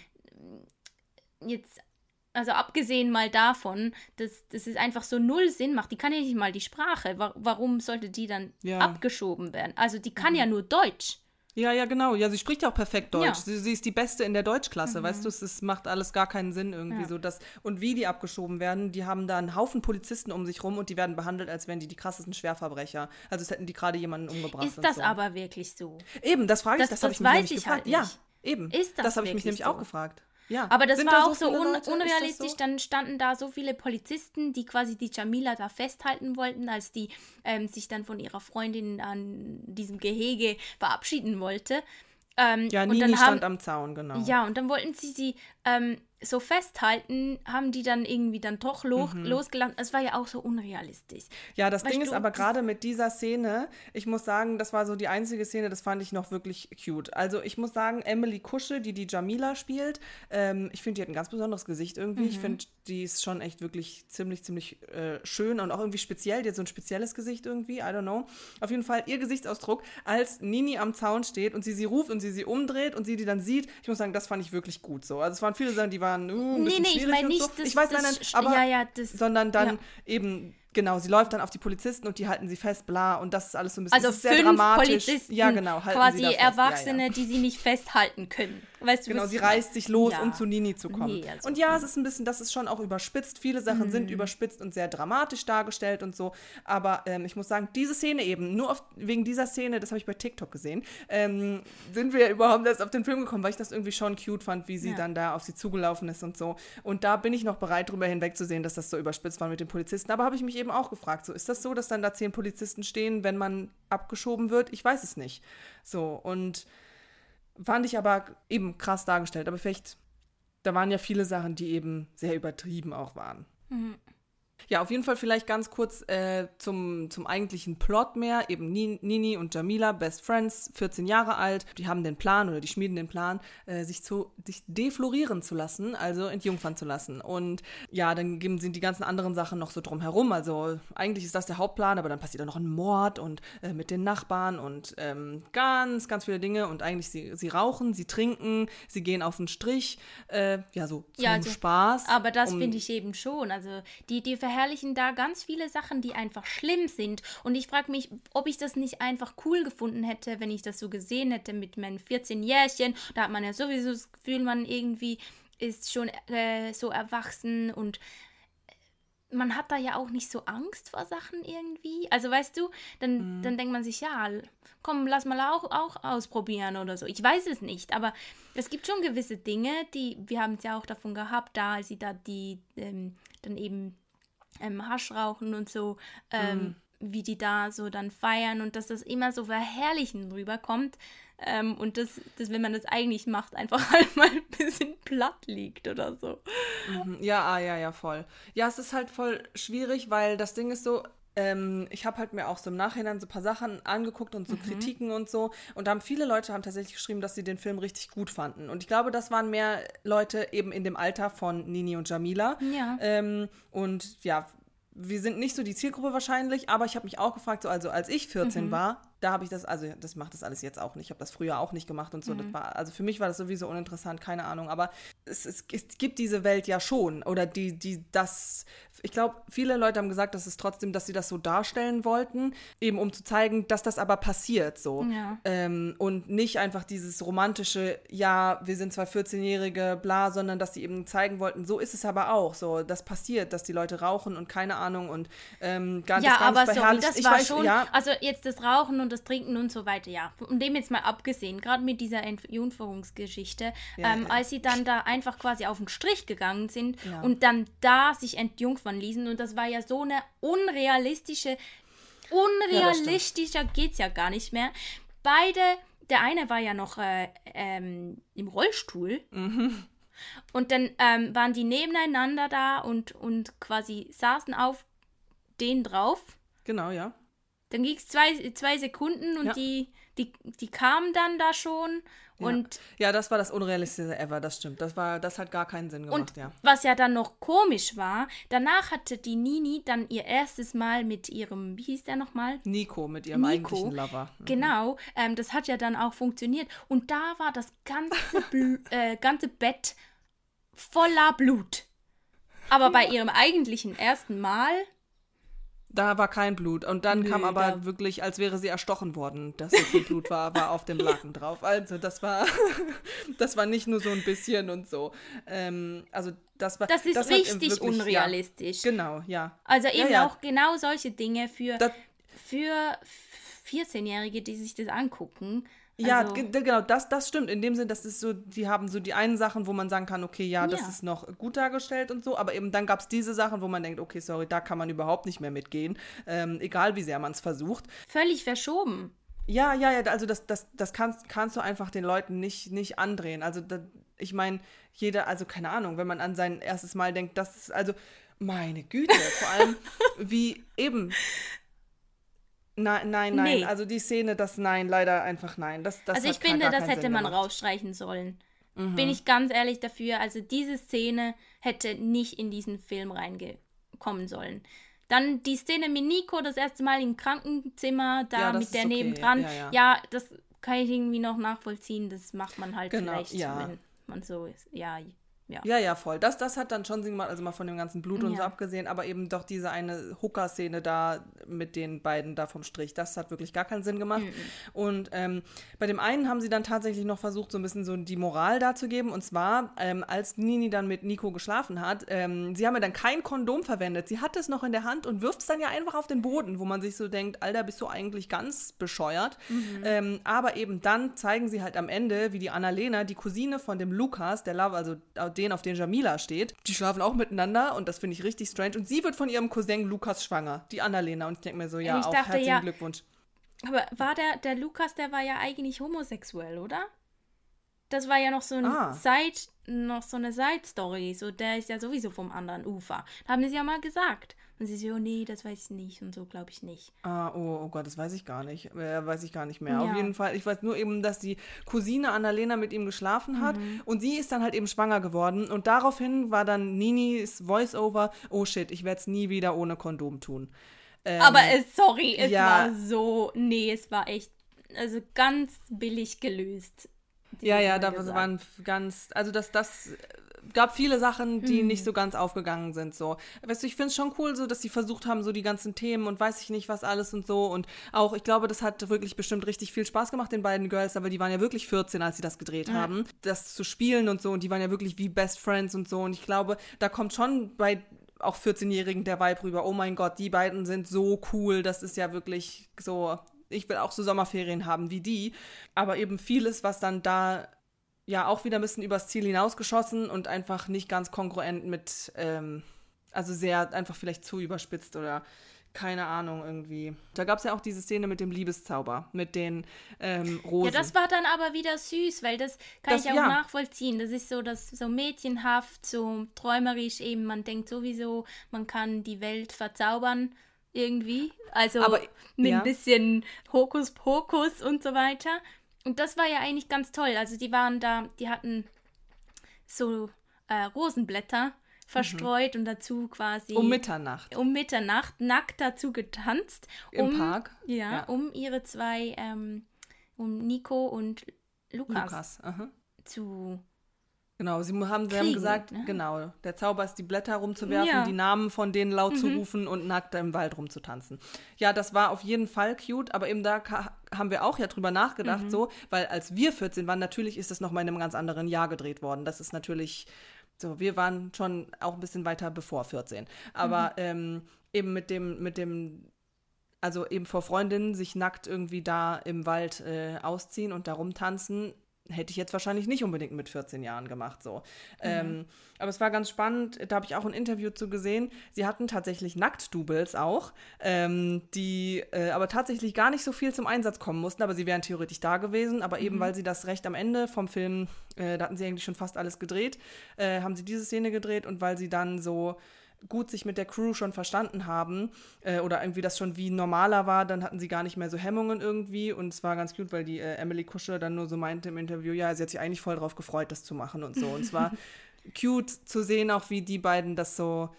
[SPEAKER 1] jetzt also abgesehen mal davon, dass, dass es einfach so null Sinn macht, die kann ja nicht mal die Sprache. Warum sollte die dann ja. abgeschoben werden? Also die kann mhm. ja nur Deutsch.
[SPEAKER 2] Ja, ja, genau. Ja, sie spricht ja auch perfekt Deutsch. Ja. Sie, sie, ist die Beste in der Deutschklasse, mhm. weißt du? Es macht alles gar keinen Sinn irgendwie ja. so. Dass, und wie die abgeschoben werden, die haben da einen Haufen Polizisten um sich rum und die werden behandelt, als wären die die krassesten Schwerverbrecher. Also es hätten die gerade jemanden umgebracht.
[SPEAKER 1] Ist das so. aber wirklich so?
[SPEAKER 2] Eben, das frage ich, das, das, das habe ich mich nämlich gefragt. Halt ja, eben. Ist das, das habe ich mich nämlich so? auch gefragt. Ja.
[SPEAKER 1] Aber das Sind war da auch so, un Leute? unrealistisch. So? Dann standen da so viele Polizisten, die quasi die Jamila da festhalten wollten, als die ähm, sich dann von ihrer Freundin an diesem Gehege verabschieden wollte.
[SPEAKER 2] Ähm, ja, Nini haben, stand am Zaun, genau.
[SPEAKER 1] Ja, und dann wollten sie sie ähm, so festhalten, haben die dann irgendwie dann doch lo mhm. losgelassen. Es war ja auch so unrealistisch.
[SPEAKER 2] Ja, das weißt Ding du, ist aber gerade mit dieser Szene, ich muss sagen, das war so die einzige Szene, das fand ich noch wirklich cute. Also ich muss sagen, Emily Kusche, die die Jamila spielt, ähm, ich finde, die hat ein ganz besonderes Gesicht irgendwie. Mhm. Ich finde, die ist schon echt wirklich ziemlich, ziemlich äh, schön und auch irgendwie speziell. Die hat so ein spezielles Gesicht irgendwie, I don't know. Auf jeden Fall ihr Gesichtsausdruck, als Nini am Zaun steht und sie sie ruft und sie sie umdreht und sie die dann sieht, ich muss sagen, das fand ich wirklich gut so. Also es waren viele Sachen, die waren uh, ein bisschen nee, nee, schwierig ich meine nicht, so. das, ich weiß, das, nein, nein, aber, ja, ja, das, sondern dann ja. eben Genau, sie läuft dann auf die Polizisten und die halten sie fest, bla, und das ist alles so ein bisschen
[SPEAKER 1] also sehr fünf dramatisch. Polizisten, ja, genau, quasi Erwachsene, ja, ja. die sie nicht festhalten können. Weißt
[SPEAKER 2] du, genau, sie reißt sich los, ja. um zu Nini zu kommen. Nee, also und ja, es ist ein bisschen, das ist schon auch überspitzt. Viele Sachen mhm. sind überspitzt und sehr dramatisch dargestellt und so. Aber ähm, ich muss sagen, diese Szene eben, nur auf, wegen dieser Szene, das habe ich bei TikTok gesehen, ähm, sind wir überhaupt erst auf den Film gekommen, weil ich das irgendwie schon cute fand, wie sie dann da auf sie zugelaufen ist und so. Und da bin ich noch bereit, drüber hinwegzusehen, dass das so überspitzt war mit den Polizisten. Aber habe ich mich eben auch gefragt, so ist das so, dass dann da zehn Polizisten stehen, wenn man abgeschoben wird? Ich weiß es nicht. So, und fand ich aber eben krass dargestellt. Aber vielleicht, da waren ja viele Sachen, die eben sehr übertrieben auch waren. Mhm. Ja, auf jeden Fall vielleicht ganz kurz äh, zum, zum eigentlichen Plot mehr. Eben Nini und Jamila, Best Friends, 14 Jahre alt. Die haben den Plan oder die schmieden den Plan, äh, sich, zu, sich deflorieren zu lassen, also entjungfern zu lassen. Und ja, dann sind die ganzen anderen Sachen noch so drumherum. Also eigentlich ist das der Hauptplan, aber dann passiert da noch ein Mord und äh, mit den Nachbarn und ähm, ganz, ganz viele Dinge. Und eigentlich sie, sie rauchen, sie trinken, sie gehen auf den Strich. Äh, ja, so zum ja, also, Spaß.
[SPEAKER 1] Aber das um, finde ich eben schon. Also die, die verherrlichen da ganz viele Sachen, die einfach schlimm sind. Und ich frage mich, ob ich das nicht einfach cool gefunden hätte, wenn ich das so gesehen hätte mit meinen 14 Jährchen. Da hat man ja sowieso das Gefühl, man irgendwie ist schon äh, so erwachsen und äh, man hat da ja auch nicht so Angst vor Sachen irgendwie. Also weißt du, dann, mhm. dann denkt man sich, ja, komm, lass mal auch, auch ausprobieren oder so. Ich weiß es nicht, aber es gibt schon gewisse Dinge, die, wir haben es ja auch davon gehabt, da sie da die ähm, dann eben ähm, Hasch rauchen und so, ähm, mm. wie die da so dann feiern und dass das immer so verherrlichen rüberkommt. Ähm, und dass, dass, wenn man das eigentlich macht, einfach halt mal ein bisschen platt liegt oder so.
[SPEAKER 2] Mhm. Ja, ah, ja, ja, voll. Ja, es ist halt voll schwierig, weil das Ding ist so, ähm, ich habe halt mir auch so im Nachhinein so ein paar Sachen angeguckt und so mhm. Kritiken und so. Und da haben viele Leute haben tatsächlich geschrieben, dass sie den Film richtig gut fanden. Und ich glaube, das waren mehr Leute eben in dem Alter von Nini und Jamila.
[SPEAKER 1] Ja.
[SPEAKER 2] Ähm, und ja, wir sind nicht so die Zielgruppe wahrscheinlich, aber ich habe mich auch gefragt, so, also als ich 14 mhm. war, da habe ich das, also das macht das alles jetzt auch nicht. Ich habe das früher auch nicht gemacht und so. Mhm. War, also für mich war das sowieso uninteressant, keine Ahnung. Aber es, es, es gibt diese Welt ja schon. Oder die, die, das, ich glaube, viele Leute haben gesagt, dass es trotzdem, dass sie das so darstellen wollten, eben um zu zeigen, dass das aber passiert so.
[SPEAKER 1] Ja.
[SPEAKER 2] Ähm, und nicht einfach dieses romantische, ja, wir sind zwei 14-Jährige, bla, sondern dass sie eben zeigen wollten, so ist es aber auch. So, das passiert, dass die Leute rauchen und keine Ahnung und ähm,
[SPEAKER 1] gar, ja, das gar aber nicht sorry, das ich war weiß, schon, ja, also jetzt das Rauchen und und das Trinken und so weiter, ja. Und dem jetzt mal abgesehen, gerade mit dieser Entjungferungsgeschichte, ja, ähm, ja. als sie dann da einfach quasi auf den Strich gegangen sind ja. und dann da sich entjungfern ließen und das war ja so eine unrealistische, unrealistischer geht es ja gar nicht mehr. Beide, der eine war ja noch äh, ähm, im Rollstuhl.
[SPEAKER 2] Mhm.
[SPEAKER 1] Und dann ähm, waren die nebeneinander da und, und quasi saßen auf den drauf.
[SPEAKER 2] Genau, ja.
[SPEAKER 1] Dann ging es zwei, zwei Sekunden und ja. die, die, die kamen dann da schon. Und
[SPEAKER 2] ja. ja, das war das Unrealistische ever, das stimmt. Das, war, das hat gar keinen Sinn gemacht, und ja.
[SPEAKER 1] Was ja dann noch komisch war, danach hatte die Nini dann ihr erstes Mal mit ihrem, wie hieß der nochmal?
[SPEAKER 2] Nico, mit ihrem Nico. eigentlichen Lover.
[SPEAKER 1] Mhm. Genau, ähm, das hat ja dann auch funktioniert. Und da war das ganze, äh, ganze Bett voller Blut. Aber bei ihrem eigentlichen ersten Mal
[SPEAKER 2] da war kein Blut. Und dann nee, kam aber wirklich, als wäre sie erstochen worden, dass so viel Blut war, war auf dem Laken drauf. Also das war, das war nicht nur so ein bisschen und so. Ähm, also das war.
[SPEAKER 1] Das ist das richtig wirklich, unrealistisch.
[SPEAKER 2] Ja, genau, ja.
[SPEAKER 1] Also eben ja, ja. auch genau solche Dinge für, für 14-Jährige, die sich das angucken.
[SPEAKER 2] Ja, also, genau, das, das stimmt. In dem Sinn, das ist so, die haben so die einen Sachen, wo man sagen kann, okay, ja, das ja. ist noch gut dargestellt und so, aber eben dann gab es diese Sachen, wo man denkt, okay, sorry, da kann man überhaupt nicht mehr mitgehen, ähm, egal wie sehr man es versucht.
[SPEAKER 1] Völlig verschoben.
[SPEAKER 2] Ja, ja, ja, also das, das, das kannst, kannst du einfach den Leuten nicht, nicht andrehen. Also da, ich meine, jeder, also keine Ahnung, wenn man an sein erstes Mal denkt, das ist, also meine Güte, vor allem wie eben Nein, nein, nein. Nee. Also die Szene, das Nein, leider einfach nein. Das, das
[SPEAKER 1] also ich finde, das hätte Sinn man gemacht. rausstreichen sollen. Mhm. Bin ich ganz ehrlich dafür. Also diese Szene hätte nicht in diesen Film reingekommen sollen. Dann die Szene mit Nico, das erste Mal im Krankenzimmer, da ja, mit der okay. nebendran. Ja, ja. ja, das kann ich irgendwie noch nachvollziehen. Das macht man halt genau, vielleicht, wenn man so ist. Ja, ja.
[SPEAKER 2] ja, ja, voll. Das, das hat dann schon Sinn gemacht, also mal von dem ganzen Blut und ja. so abgesehen, aber eben doch diese eine Hooker-Szene da mit den beiden da vom Strich, das hat wirklich gar keinen Sinn gemacht. Mhm. Und ähm, bei dem einen haben sie dann tatsächlich noch versucht, so ein bisschen so die Moral darzugeben. Und zwar, ähm, als Nini dann mit Nico geschlafen hat, ähm, sie haben ja dann kein Kondom verwendet. Sie hat es noch in der Hand und wirft es dann ja einfach auf den Boden, wo man sich so denkt, Alter, bist du eigentlich ganz bescheuert. Mhm. Ähm, aber eben dann zeigen sie halt am Ende, wie die Annalena, die Cousine von dem Lukas, der Love, also den, auf den Jamila steht. Die schlafen auch miteinander und das finde ich richtig strange. Und sie wird von ihrem Cousin Lukas schwanger, die Annalena. Und ich denke mir so, ja,
[SPEAKER 1] Ich
[SPEAKER 2] auch
[SPEAKER 1] dachte,
[SPEAKER 2] herzlichen
[SPEAKER 1] ja-
[SPEAKER 2] Glückwunsch.
[SPEAKER 1] Aber war der, der Lukas, der war ja eigentlich homosexuell, oder? Das war ja noch so, ein
[SPEAKER 2] Ah.
[SPEAKER 1] Side, noch so eine Side-Story. So, der ist ja sowieso vom anderen Ufer. Da haben sie ja mal gesagt. Und sie so, oh nee, das weiß ich nicht und so glaube ich nicht.
[SPEAKER 2] Ah, oh, oh Gott, das weiß ich gar nicht. Äh, weiß ich gar nicht mehr.
[SPEAKER 1] Ja.
[SPEAKER 2] Auf jeden Fall, ich weiß nur eben, dass die Cousine Annalena mit ihm geschlafen hat
[SPEAKER 1] Mhm.
[SPEAKER 2] und sie ist dann halt eben schwanger geworden. Und daraufhin war dann Ninis Voice-Over, oh shit, ich werde es nie wieder ohne Kondom tun. Ähm,
[SPEAKER 1] Aber es, sorry, es
[SPEAKER 2] ja.
[SPEAKER 1] war so, nee, es war echt, also ganz billig gelöst.
[SPEAKER 2] Ja, ja, da
[SPEAKER 1] gesagt.
[SPEAKER 2] waren ganz, also das, das äh, gab viele Sachen, die
[SPEAKER 1] Hm.
[SPEAKER 2] nicht so ganz aufgegangen sind. So, weißt du, ich finde es schon cool, so dass sie versucht haben, so die ganzen Themen und weiß ich nicht was alles und so. Und auch, ich glaube, das hat wirklich bestimmt richtig viel Spaß gemacht den beiden Girls, aber die waren ja wirklich 14, als sie das gedreht haben, das zu spielen und so. Und die waren ja wirklich wie Best Friends und so. Und ich glaube, da kommt schon bei auch 14-Jährigen der Vibe rüber. Oh mein Gott, die beiden sind so cool. Das ist ja wirklich so. Ich will auch so Sommerferien haben wie die. Aber eben vieles, was dann da ja auch wieder ein bisschen übers Ziel hinausgeschossen und einfach nicht ganz kongruent mit, ähm, also sehr einfach vielleicht zu überspitzt oder keine Ahnung irgendwie. Da gab es ja auch diese Szene mit dem Liebeszauber, mit den ähm, Rosen.
[SPEAKER 1] Ja, das war dann aber wieder süß, weil das kann
[SPEAKER 2] Das-
[SPEAKER 1] ich auch
[SPEAKER 2] ja.
[SPEAKER 1] nachvollziehen. Das ist so, das so mädchenhaft, so träumerisch eben. Man denkt sowieso, man kann die Welt verzaubern irgendwie. Also
[SPEAKER 2] Aber-
[SPEAKER 1] mit
[SPEAKER 2] ja.
[SPEAKER 1] ein bisschen Hokuspokus und so weiter. Und das war ja eigentlich ganz toll. Also die waren da, die hatten so äh, Rosenblätter verstreut und dazu quasi
[SPEAKER 2] um Mitternacht
[SPEAKER 1] um Mitternacht nackt dazu getanzt.
[SPEAKER 2] im
[SPEAKER 1] um,
[SPEAKER 2] Park.
[SPEAKER 1] Ja,
[SPEAKER 2] Ja.
[SPEAKER 1] um ihre zwei, ähm, um Nico und Lukas,
[SPEAKER 2] Lukas.
[SPEAKER 1] zu.
[SPEAKER 2] Genau, sie haben, sie haben gesagt,
[SPEAKER 1] ne?
[SPEAKER 2] genau, der Zauber ist, die Blätter rumzuwerfen,
[SPEAKER 1] Ja. Mhm.
[SPEAKER 2] die Namen von denen laut zu rufen und nackt im Wald rumzutanzen. Ja, das war auf jeden Fall cute, aber eben da haben wir auch ja drüber nachgedacht,
[SPEAKER 1] Mhm.
[SPEAKER 2] so, weil als wir 14 waren, natürlich ist das noch mal in einem ganz anderen Jahr gedreht worden. Das ist natürlich, so, wir waren schon auch ein bisschen weiter bevor 14. Aber
[SPEAKER 1] Mhm.
[SPEAKER 2] ähm, eben mit dem, mit dem also eben vor Freundinnen sich nackt irgendwie da im Wald äh, ausziehen und da rumtanzen, hätte ich jetzt wahrscheinlich nicht unbedingt mit 14 Jahren gemacht. So. Ähm, aber es war ganz spannend, da habe ich auch ein Interview zu gesehen. Sie hatten tatsächlich Nacktdoubles auch, ähm, die äh, aber tatsächlich gar nicht so viel zum Einsatz kommen mussten, aber sie wären theoretisch da gewesen. Aber eben weil sie das recht am Ende vom Film, äh, da hatten sie eigentlich schon fast alles gedreht, äh, haben sie diese Szene gedreht und weil sie dann so gut sich mit der Crew schon verstanden haben äh, oder irgendwie das schon wie normaler war, dann hatten sie gar nicht mehr so Hemmungen irgendwie und es war ganz gut, weil die äh, Emily Kusche dann nur so meinte im Interview, ja, sie hat sich eigentlich voll drauf gefreut, das zu machen und so. Und es war cute zu sehen, auch wie die beiden das so,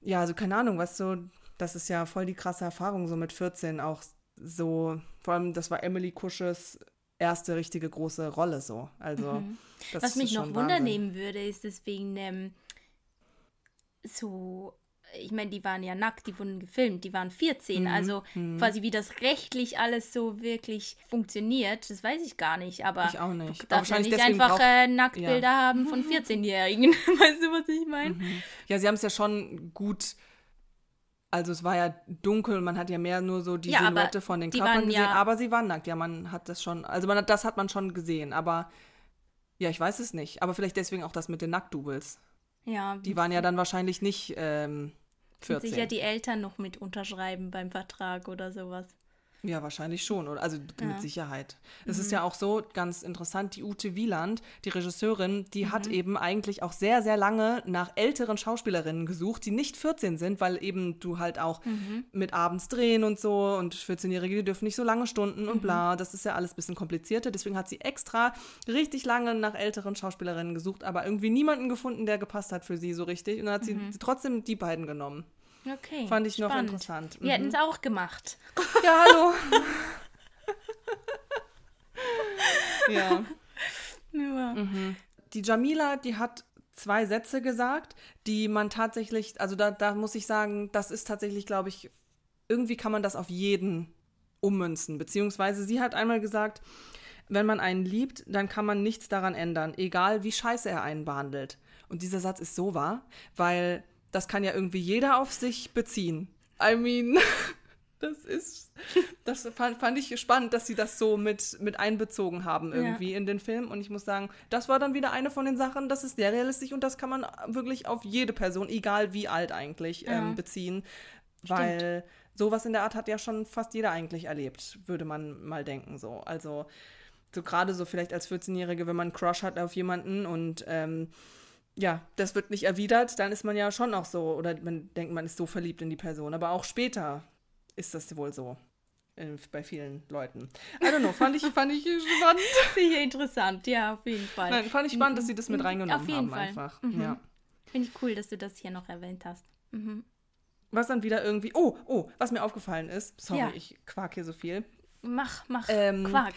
[SPEAKER 2] ja, also keine Ahnung, was so, das ist ja voll die krasse Erfahrung, so mit 14 auch so, vor allem das war Emily Kusches erste richtige große Rolle so. Also das
[SPEAKER 1] Was mich noch Wunder nehmen würde, ist deswegen ähm, so. Ich meine, die waren ja nackt, die wurden gefilmt, die waren
[SPEAKER 2] Mhm,
[SPEAKER 1] 14. Also quasi wie das rechtlich alles so wirklich funktioniert, das weiß ich gar nicht. Aber
[SPEAKER 2] Ich auch nicht.
[SPEAKER 1] du
[SPEAKER 2] Aber wahrscheinlich
[SPEAKER 1] nicht einfach äh, Nacktbilder
[SPEAKER 2] ja.
[SPEAKER 1] haben von 14-Jährigen. weißt du, was ich meine?
[SPEAKER 2] Ja, sie haben es ja schon gut. Also es war ja dunkel, man hat ja mehr nur so die
[SPEAKER 1] Ja,
[SPEAKER 2] Silhouette von den Körpern gesehen,
[SPEAKER 1] ja-
[SPEAKER 2] aber sie waren nackt. Ja, man hat das schon, also man hat, das hat man schon gesehen, aber ja, ich weiß es nicht. Aber vielleicht deswegen auch das mit den Nacktdoubles.
[SPEAKER 1] Ja,
[SPEAKER 2] Die waren ja dann wahrscheinlich nicht ähm,
[SPEAKER 1] sind
[SPEAKER 2] 14.
[SPEAKER 1] sicher die Eltern noch mit unterschreiben beim Vertrag oder sowas.
[SPEAKER 2] Ja, wahrscheinlich schon. Oder? Also
[SPEAKER 1] Ja.
[SPEAKER 2] mit Sicherheit. Es ist
[SPEAKER 1] Mhm.
[SPEAKER 2] ja auch so ganz interessant, die Ute Wieland, die Regisseurin, die hat
[SPEAKER 1] Mhm.
[SPEAKER 2] eben eigentlich auch sehr, sehr lange nach älteren Schauspielerinnen gesucht, die nicht 14 sind, weil eben du halt auch
[SPEAKER 1] Mhm.
[SPEAKER 2] mit abends drehen und so und 14-Jährige, die dürfen nicht so lange Stunden
[SPEAKER 1] Mhm.
[SPEAKER 2] und bla. Das ist ja alles ein bisschen komplizierter. Deswegen hat sie extra richtig lange nach älteren Schauspielerinnen gesucht, aber irgendwie niemanden gefunden, der gepasst hat für sie so richtig. Und dann hat sie trotzdem die beiden genommen.
[SPEAKER 1] Okay.
[SPEAKER 2] Fand ich noch
[SPEAKER 1] Mhm. spannend.
[SPEAKER 2] interessant.
[SPEAKER 1] Wir hätten es auch gemacht.
[SPEAKER 2] Ja, hallo. ja.
[SPEAKER 1] Ja.
[SPEAKER 2] Die Jamila, die hat zwei Sätze gesagt, die man tatsächlich, also da, da muss ich sagen, das ist tatsächlich, glaube ich, irgendwie kann man das auf jeden ummünzen. Beziehungsweise sie hat einmal gesagt, wenn man einen liebt, dann kann man nichts daran ändern, egal wie scheiße er einen behandelt. Und dieser Satz ist so wahr, weil das kann ja irgendwie jeder auf sich beziehen. I mean, Das ist, das fand, fand ich spannend, dass sie das so mit, mit einbezogen haben irgendwie ja. in den Film. Und ich muss sagen, das war dann wieder eine von den Sachen, das ist sehr realistisch und das kann man wirklich auf jede Person, egal wie alt eigentlich, ja. ähm, beziehen. Stimmt. Weil sowas in der Art hat ja schon fast jeder eigentlich erlebt, würde man mal denken so. Also so gerade so vielleicht als 14-Jährige, wenn man einen Crush hat auf jemanden und ähm, ja, das wird nicht erwidert, dann ist man ja schon auch so, oder man denkt, man ist so verliebt in die Person. Aber auch später ist das wohl so äh, bei vielen Leuten. I don't know, fand ich, fand ich spannend.
[SPEAKER 1] Sicher interessant, ja, auf jeden Fall.
[SPEAKER 2] Nein, fand ich spannend, dass sie das mit reingenommen
[SPEAKER 1] auf jeden
[SPEAKER 2] haben
[SPEAKER 1] Fall.
[SPEAKER 2] einfach.
[SPEAKER 1] Mhm.
[SPEAKER 2] Ja.
[SPEAKER 1] Finde ich cool, dass du das hier noch erwähnt hast. Mhm.
[SPEAKER 2] Was dann wieder irgendwie, oh, oh, was mir aufgefallen ist, sorry,
[SPEAKER 1] Ja.
[SPEAKER 2] ich quark hier so viel.
[SPEAKER 1] Mach, mach,
[SPEAKER 2] Ähm,
[SPEAKER 1] Quark.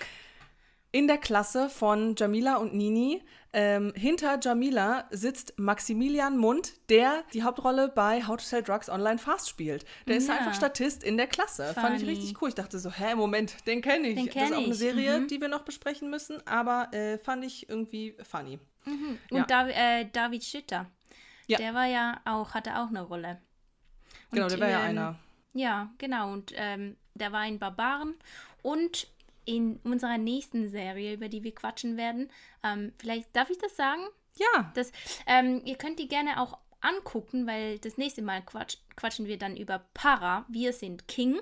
[SPEAKER 2] In der Klasse von Jamila und Nini, ähm, hinter Jamila sitzt Maximilian Mund, der die Hauptrolle bei How to Sell Drugs Online Fast spielt. Der ist
[SPEAKER 1] Ja.
[SPEAKER 2] einfach Statist in der Klasse. Fand ich
[SPEAKER 1] Funny.
[SPEAKER 2] richtig cool. Ich dachte so, hä, Moment, den kenne ich.
[SPEAKER 1] Den
[SPEAKER 2] das
[SPEAKER 1] kenn
[SPEAKER 2] ist auch eine Serie,
[SPEAKER 1] mhm.
[SPEAKER 2] die wir noch besprechen müssen, aber äh, fand ich irgendwie funny.
[SPEAKER 1] Und
[SPEAKER 2] ja.
[SPEAKER 1] Dav äh, David Schütter.
[SPEAKER 2] Ja.
[SPEAKER 1] Der war ja auch, hatte auch eine Rolle. Und,
[SPEAKER 2] Genau, der war ja
[SPEAKER 1] ähm,
[SPEAKER 2] einer.
[SPEAKER 1] Ja, genau. Und ähm, der war in Barbaren. Und in unserer nächsten Serie, über die wir quatschen werden, ähm, vielleicht darf ich das sagen?
[SPEAKER 2] Ja,
[SPEAKER 1] Das, ähm, ihr könnt die gerne auch angucken, weil das nächste Mal quatsch, quatschen wir dann über Para. Wir sind King.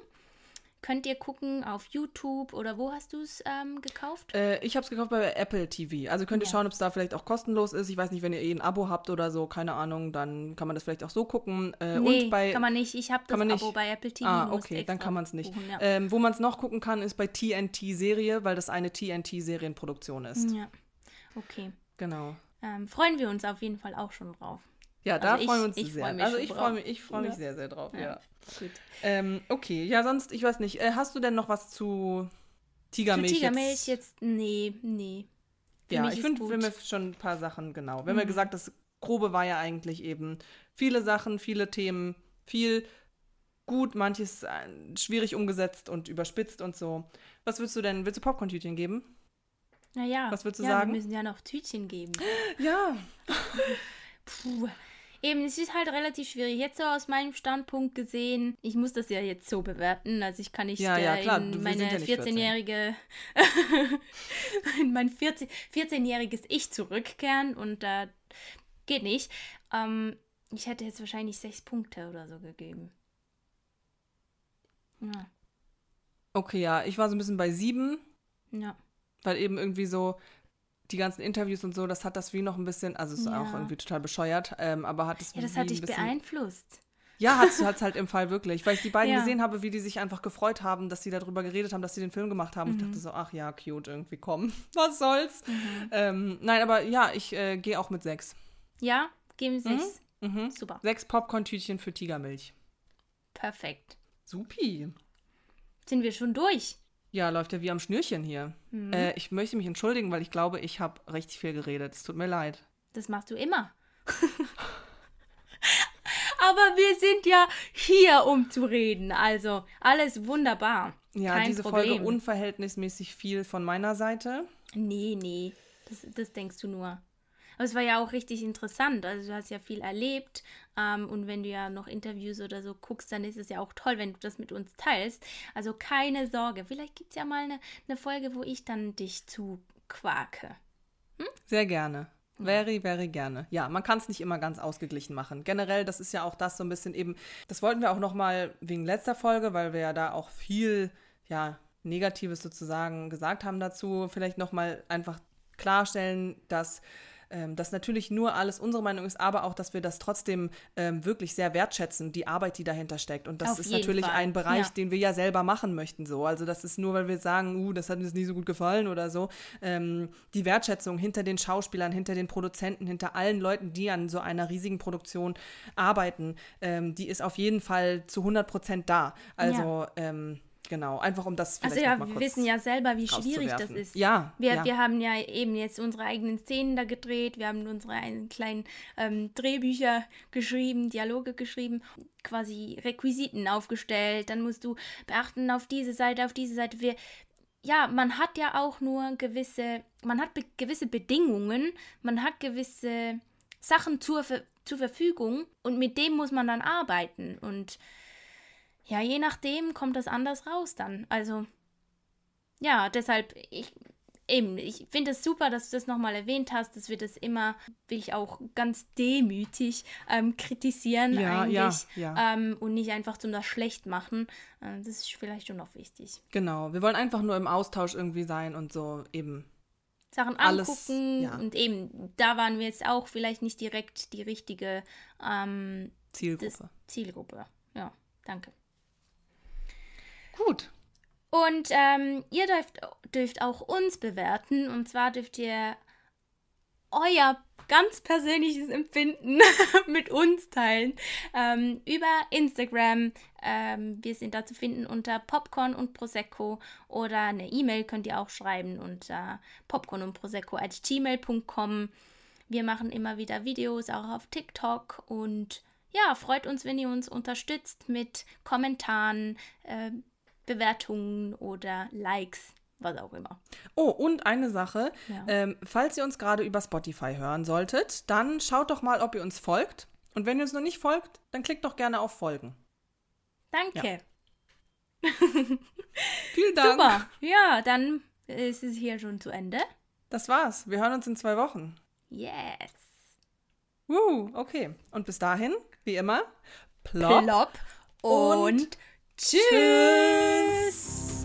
[SPEAKER 1] Könnt ihr gucken auf YouTube oder wo hast du es ähm, gekauft?
[SPEAKER 2] Äh, ich habe es gekauft bei Apple TV. Also könnt ihr
[SPEAKER 1] Ja.
[SPEAKER 2] schauen, ob es da vielleicht auch kostenlos ist. Ich weiß nicht, wenn ihr eh ein Abo habt oder so, keine Ahnung, dann kann man das vielleicht auch so gucken. Äh,
[SPEAKER 1] nee,
[SPEAKER 2] bei
[SPEAKER 1] kann man nicht. Ich habe das Abo
[SPEAKER 2] nicht?
[SPEAKER 1] bei Apple TV.
[SPEAKER 2] Ah, okay, dann kann man es nicht.
[SPEAKER 1] buchen, ja.
[SPEAKER 2] Ähm, wo man es noch gucken kann, ist bei TNT-Serie, weil das eine TNT-Serienproduktion ist.
[SPEAKER 1] ja. Okay.
[SPEAKER 2] Genau.
[SPEAKER 1] Ähm, freuen wir uns auf jeden Fall auch schon drauf.
[SPEAKER 2] Ja, da
[SPEAKER 1] Also ich-
[SPEAKER 2] freuen wir uns
[SPEAKER 1] ich
[SPEAKER 2] sehr.
[SPEAKER 1] freu
[SPEAKER 2] also ich freue mich, ich freu mich sehr, sehr drauf, ja.
[SPEAKER 1] Ja. Gut.
[SPEAKER 2] Ähm, okay, ja, sonst, ich weiß nicht. Äh, hast du denn noch was zu Tigermilch?
[SPEAKER 1] Für Tigermilch
[SPEAKER 2] jetzt?
[SPEAKER 1] jetzt, nee, nee. Für
[SPEAKER 2] Ja, ich finde, wir haben schon ein paar Sachen, genau. Wir haben ja
[SPEAKER 1] Mhm.
[SPEAKER 2] gesagt, das Grobe war ja eigentlich eben viele Sachen, viele Themen, viel gut, manches äh, schwierig umgesetzt und überspitzt und so. Was würdest du denn, willst du Popcorn-Tütchen geben?
[SPEAKER 1] Naja,
[SPEAKER 2] Was würdest du
[SPEAKER 1] ja,
[SPEAKER 2] sagen?
[SPEAKER 1] Wir müssen ja noch Tütchen geben.
[SPEAKER 2] Ja.
[SPEAKER 1] Puh. Eben, es ist halt relativ schwierig. Jetzt so aus meinem Standpunkt gesehen, ich muss das ja jetzt so bewerten. Also ich kann nicht
[SPEAKER 2] Ja, ja,
[SPEAKER 1] äh,
[SPEAKER 2] klar,
[SPEAKER 1] in meine
[SPEAKER 2] ja nicht 14.
[SPEAKER 1] 14-jährige, in mein 14 14-jähriges Ich zurückkehren und da geht nicht. Ähm, ich hätte jetzt wahrscheinlich sechs Punkte oder so gegeben. Ja,
[SPEAKER 2] Okay, ja, ich war so ein bisschen bei sieben,
[SPEAKER 1] ja.
[SPEAKER 2] weil eben irgendwie so die ganzen Interviews und so, das hat das wie noch ein bisschen, also ist
[SPEAKER 1] Ja.
[SPEAKER 2] auch irgendwie total bescheuert, ähm, aber hat es
[SPEAKER 1] Ja, das hat dich
[SPEAKER 2] bisschen,
[SPEAKER 1] beeinflusst.
[SPEAKER 2] Ja, hat es halt im Fall wirklich, weil ich die beiden
[SPEAKER 1] Ja.
[SPEAKER 2] gesehen habe, wie die sich einfach gefreut haben, dass sie darüber geredet haben, dass sie den Film gemacht haben.
[SPEAKER 1] Mhm.
[SPEAKER 2] Ich dachte so, ach ja, cute, irgendwie komm, was soll's. Ähm, nein, aber ja, ich äh, gehe auch mit sechs.
[SPEAKER 1] Ja, geben sechs.
[SPEAKER 2] Mhm.
[SPEAKER 1] Super.
[SPEAKER 2] Sechs Popcorn-Tütchen für Tigermilch.
[SPEAKER 1] Perfekt.
[SPEAKER 2] Supi.
[SPEAKER 1] Sind wir schon durch?
[SPEAKER 2] Ja, läuft ja wie am Schnürchen hier.
[SPEAKER 1] Mhm.
[SPEAKER 2] Äh, ich möchte mich entschuldigen, weil ich glaube, ich habe richtig viel geredet. Es tut mir leid.
[SPEAKER 1] Das machst du immer. Aber wir sind ja hier, um zu reden. Also alles wunderbar.
[SPEAKER 2] Ja,
[SPEAKER 1] Kein
[SPEAKER 2] diese
[SPEAKER 1] Problem.
[SPEAKER 2] Folge unverhältnismäßig viel von meiner Seite.
[SPEAKER 1] Nee, nee. Das, das denkst du nur. Aber es war ja auch richtig interessant. Also du hast ja viel erlebt. Ähm, und wenn du ja noch Interviews oder so guckst, dann ist es ja auch toll, wenn du das mit uns teilst. Also keine Sorge. Vielleicht gibt es ja mal eine, eine Folge, wo ich dann dich zuquake.
[SPEAKER 2] Sehr gerne. Very, very gerne. Ja, man kann es nicht immer ganz ausgeglichen machen. Generell, das ist ja auch das so ein bisschen eben, das wollten wir auch nochmal wegen letzter Folge, weil wir ja da auch viel, ja, Negatives sozusagen gesagt haben dazu, vielleicht nochmal einfach klarstellen, dass ähm, das natürlich nur alles unsere Meinung ist, aber auch, dass wir das trotzdem ähm, wirklich sehr wertschätzen, die Arbeit, die dahinter steckt. Und das
[SPEAKER 1] Auf
[SPEAKER 2] ist natürlich
[SPEAKER 1] Fall,
[SPEAKER 2] ein Bereich,
[SPEAKER 1] ja.
[SPEAKER 2] den wir ja selber machen möchten. So. Also das ist nur, weil wir sagen, uh, das hat uns nicht so gut gefallen oder so. Ähm, die Wertschätzung hinter den Schauspielern, hinter den Produzenten, hinter allen Leuten, die an so einer riesigen Produktion arbeiten, ähm, die ist auf jeden Fall zu 100 Prozent da. Also ähm, genau, einfach um das vielleicht
[SPEAKER 1] Also ja,
[SPEAKER 2] mal
[SPEAKER 1] wir
[SPEAKER 2] kurz
[SPEAKER 1] wissen ja selber, wie schwierig das ist.
[SPEAKER 2] Ja,
[SPEAKER 1] Wir,
[SPEAKER 2] ja.
[SPEAKER 1] wir haben ja eben jetzt unsere eigenen Szenen da gedreht, wir haben unsere einen kleinen ähm, Drehbücher geschrieben, Dialoge geschrieben, quasi Requisiten aufgestellt. Dann musst du beachten auf diese Seite, auf diese Seite. Wir, ja, man hat ja auch nur gewisse, man hat be gewisse Bedingungen, man hat gewisse Sachen zur, Ver zur Verfügung und mit dem muss man dann arbeiten. Und ja, je nachdem kommt das anders raus dann. Also, ja, deshalb, ich, eben, ich finde es super, dass du das nochmal erwähnt hast, dass wir das immer, will ich auch ganz demütig ähm, kritisieren
[SPEAKER 2] Ja, ja,
[SPEAKER 1] eigentlich
[SPEAKER 2] ja.
[SPEAKER 1] Ähm, und nicht einfach zum das schlecht machen. Äh, das ist vielleicht schon noch wichtig.
[SPEAKER 2] Genau, wir wollen einfach nur im Austausch irgendwie sein und so eben.
[SPEAKER 1] Sachen
[SPEAKER 2] Alles,
[SPEAKER 1] angucken
[SPEAKER 2] ja.
[SPEAKER 1] und eben, da waren wir jetzt auch vielleicht nicht direkt die richtige ähm, das
[SPEAKER 2] Zielgruppe.
[SPEAKER 1] Zielgruppe. Ja, danke.
[SPEAKER 2] Gut.
[SPEAKER 1] Und ähm, ihr dürft, dürft auch uns bewerten. Und zwar dürft ihr euer ganz persönliches Empfinden mit uns teilen ähm, über Instagram. Ähm, wir sind da zu finden unter Popcorn und Prosecco oder eine E-Mail könnt ihr auch schreiben unter popcorn und prosecco at gmail.com. Wir machen immer wieder Videos auch auf TikTok und ja, freut uns, wenn ihr uns unterstützt mit Kommentaren, äh, Bewertungen oder Likes, was auch immer.
[SPEAKER 2] Oh, und eine Sache.
[SPEAKER 1] Ja.
[SPEAKER 2] Ähm, falls ihr uns gerade über Spotify hören solltet, dann schaut doch mal, ob ihr uns folgt. Und wenn ihr uns noch nicht folgt, dann klickt doch gerne auf Folgen.
[SPEAKER 1] Danke.
[SPEAKER 2] Vielen Dank.
[SPEAKER 1] Super. Ja, dann ist es hier schon zu Ende.
[SPEAKER 2] Das war's. Wir hören uns in zwei Wochen.
[SPEAKER 1] Yes.
[SPEAKER 2] Uh, okay. Und bis dahin, wie immer, plopp.
[SPEAKER 1] Plopp
[SPEAKER 2] und
[SPEAKER 1] und Tschüss. Tschüss.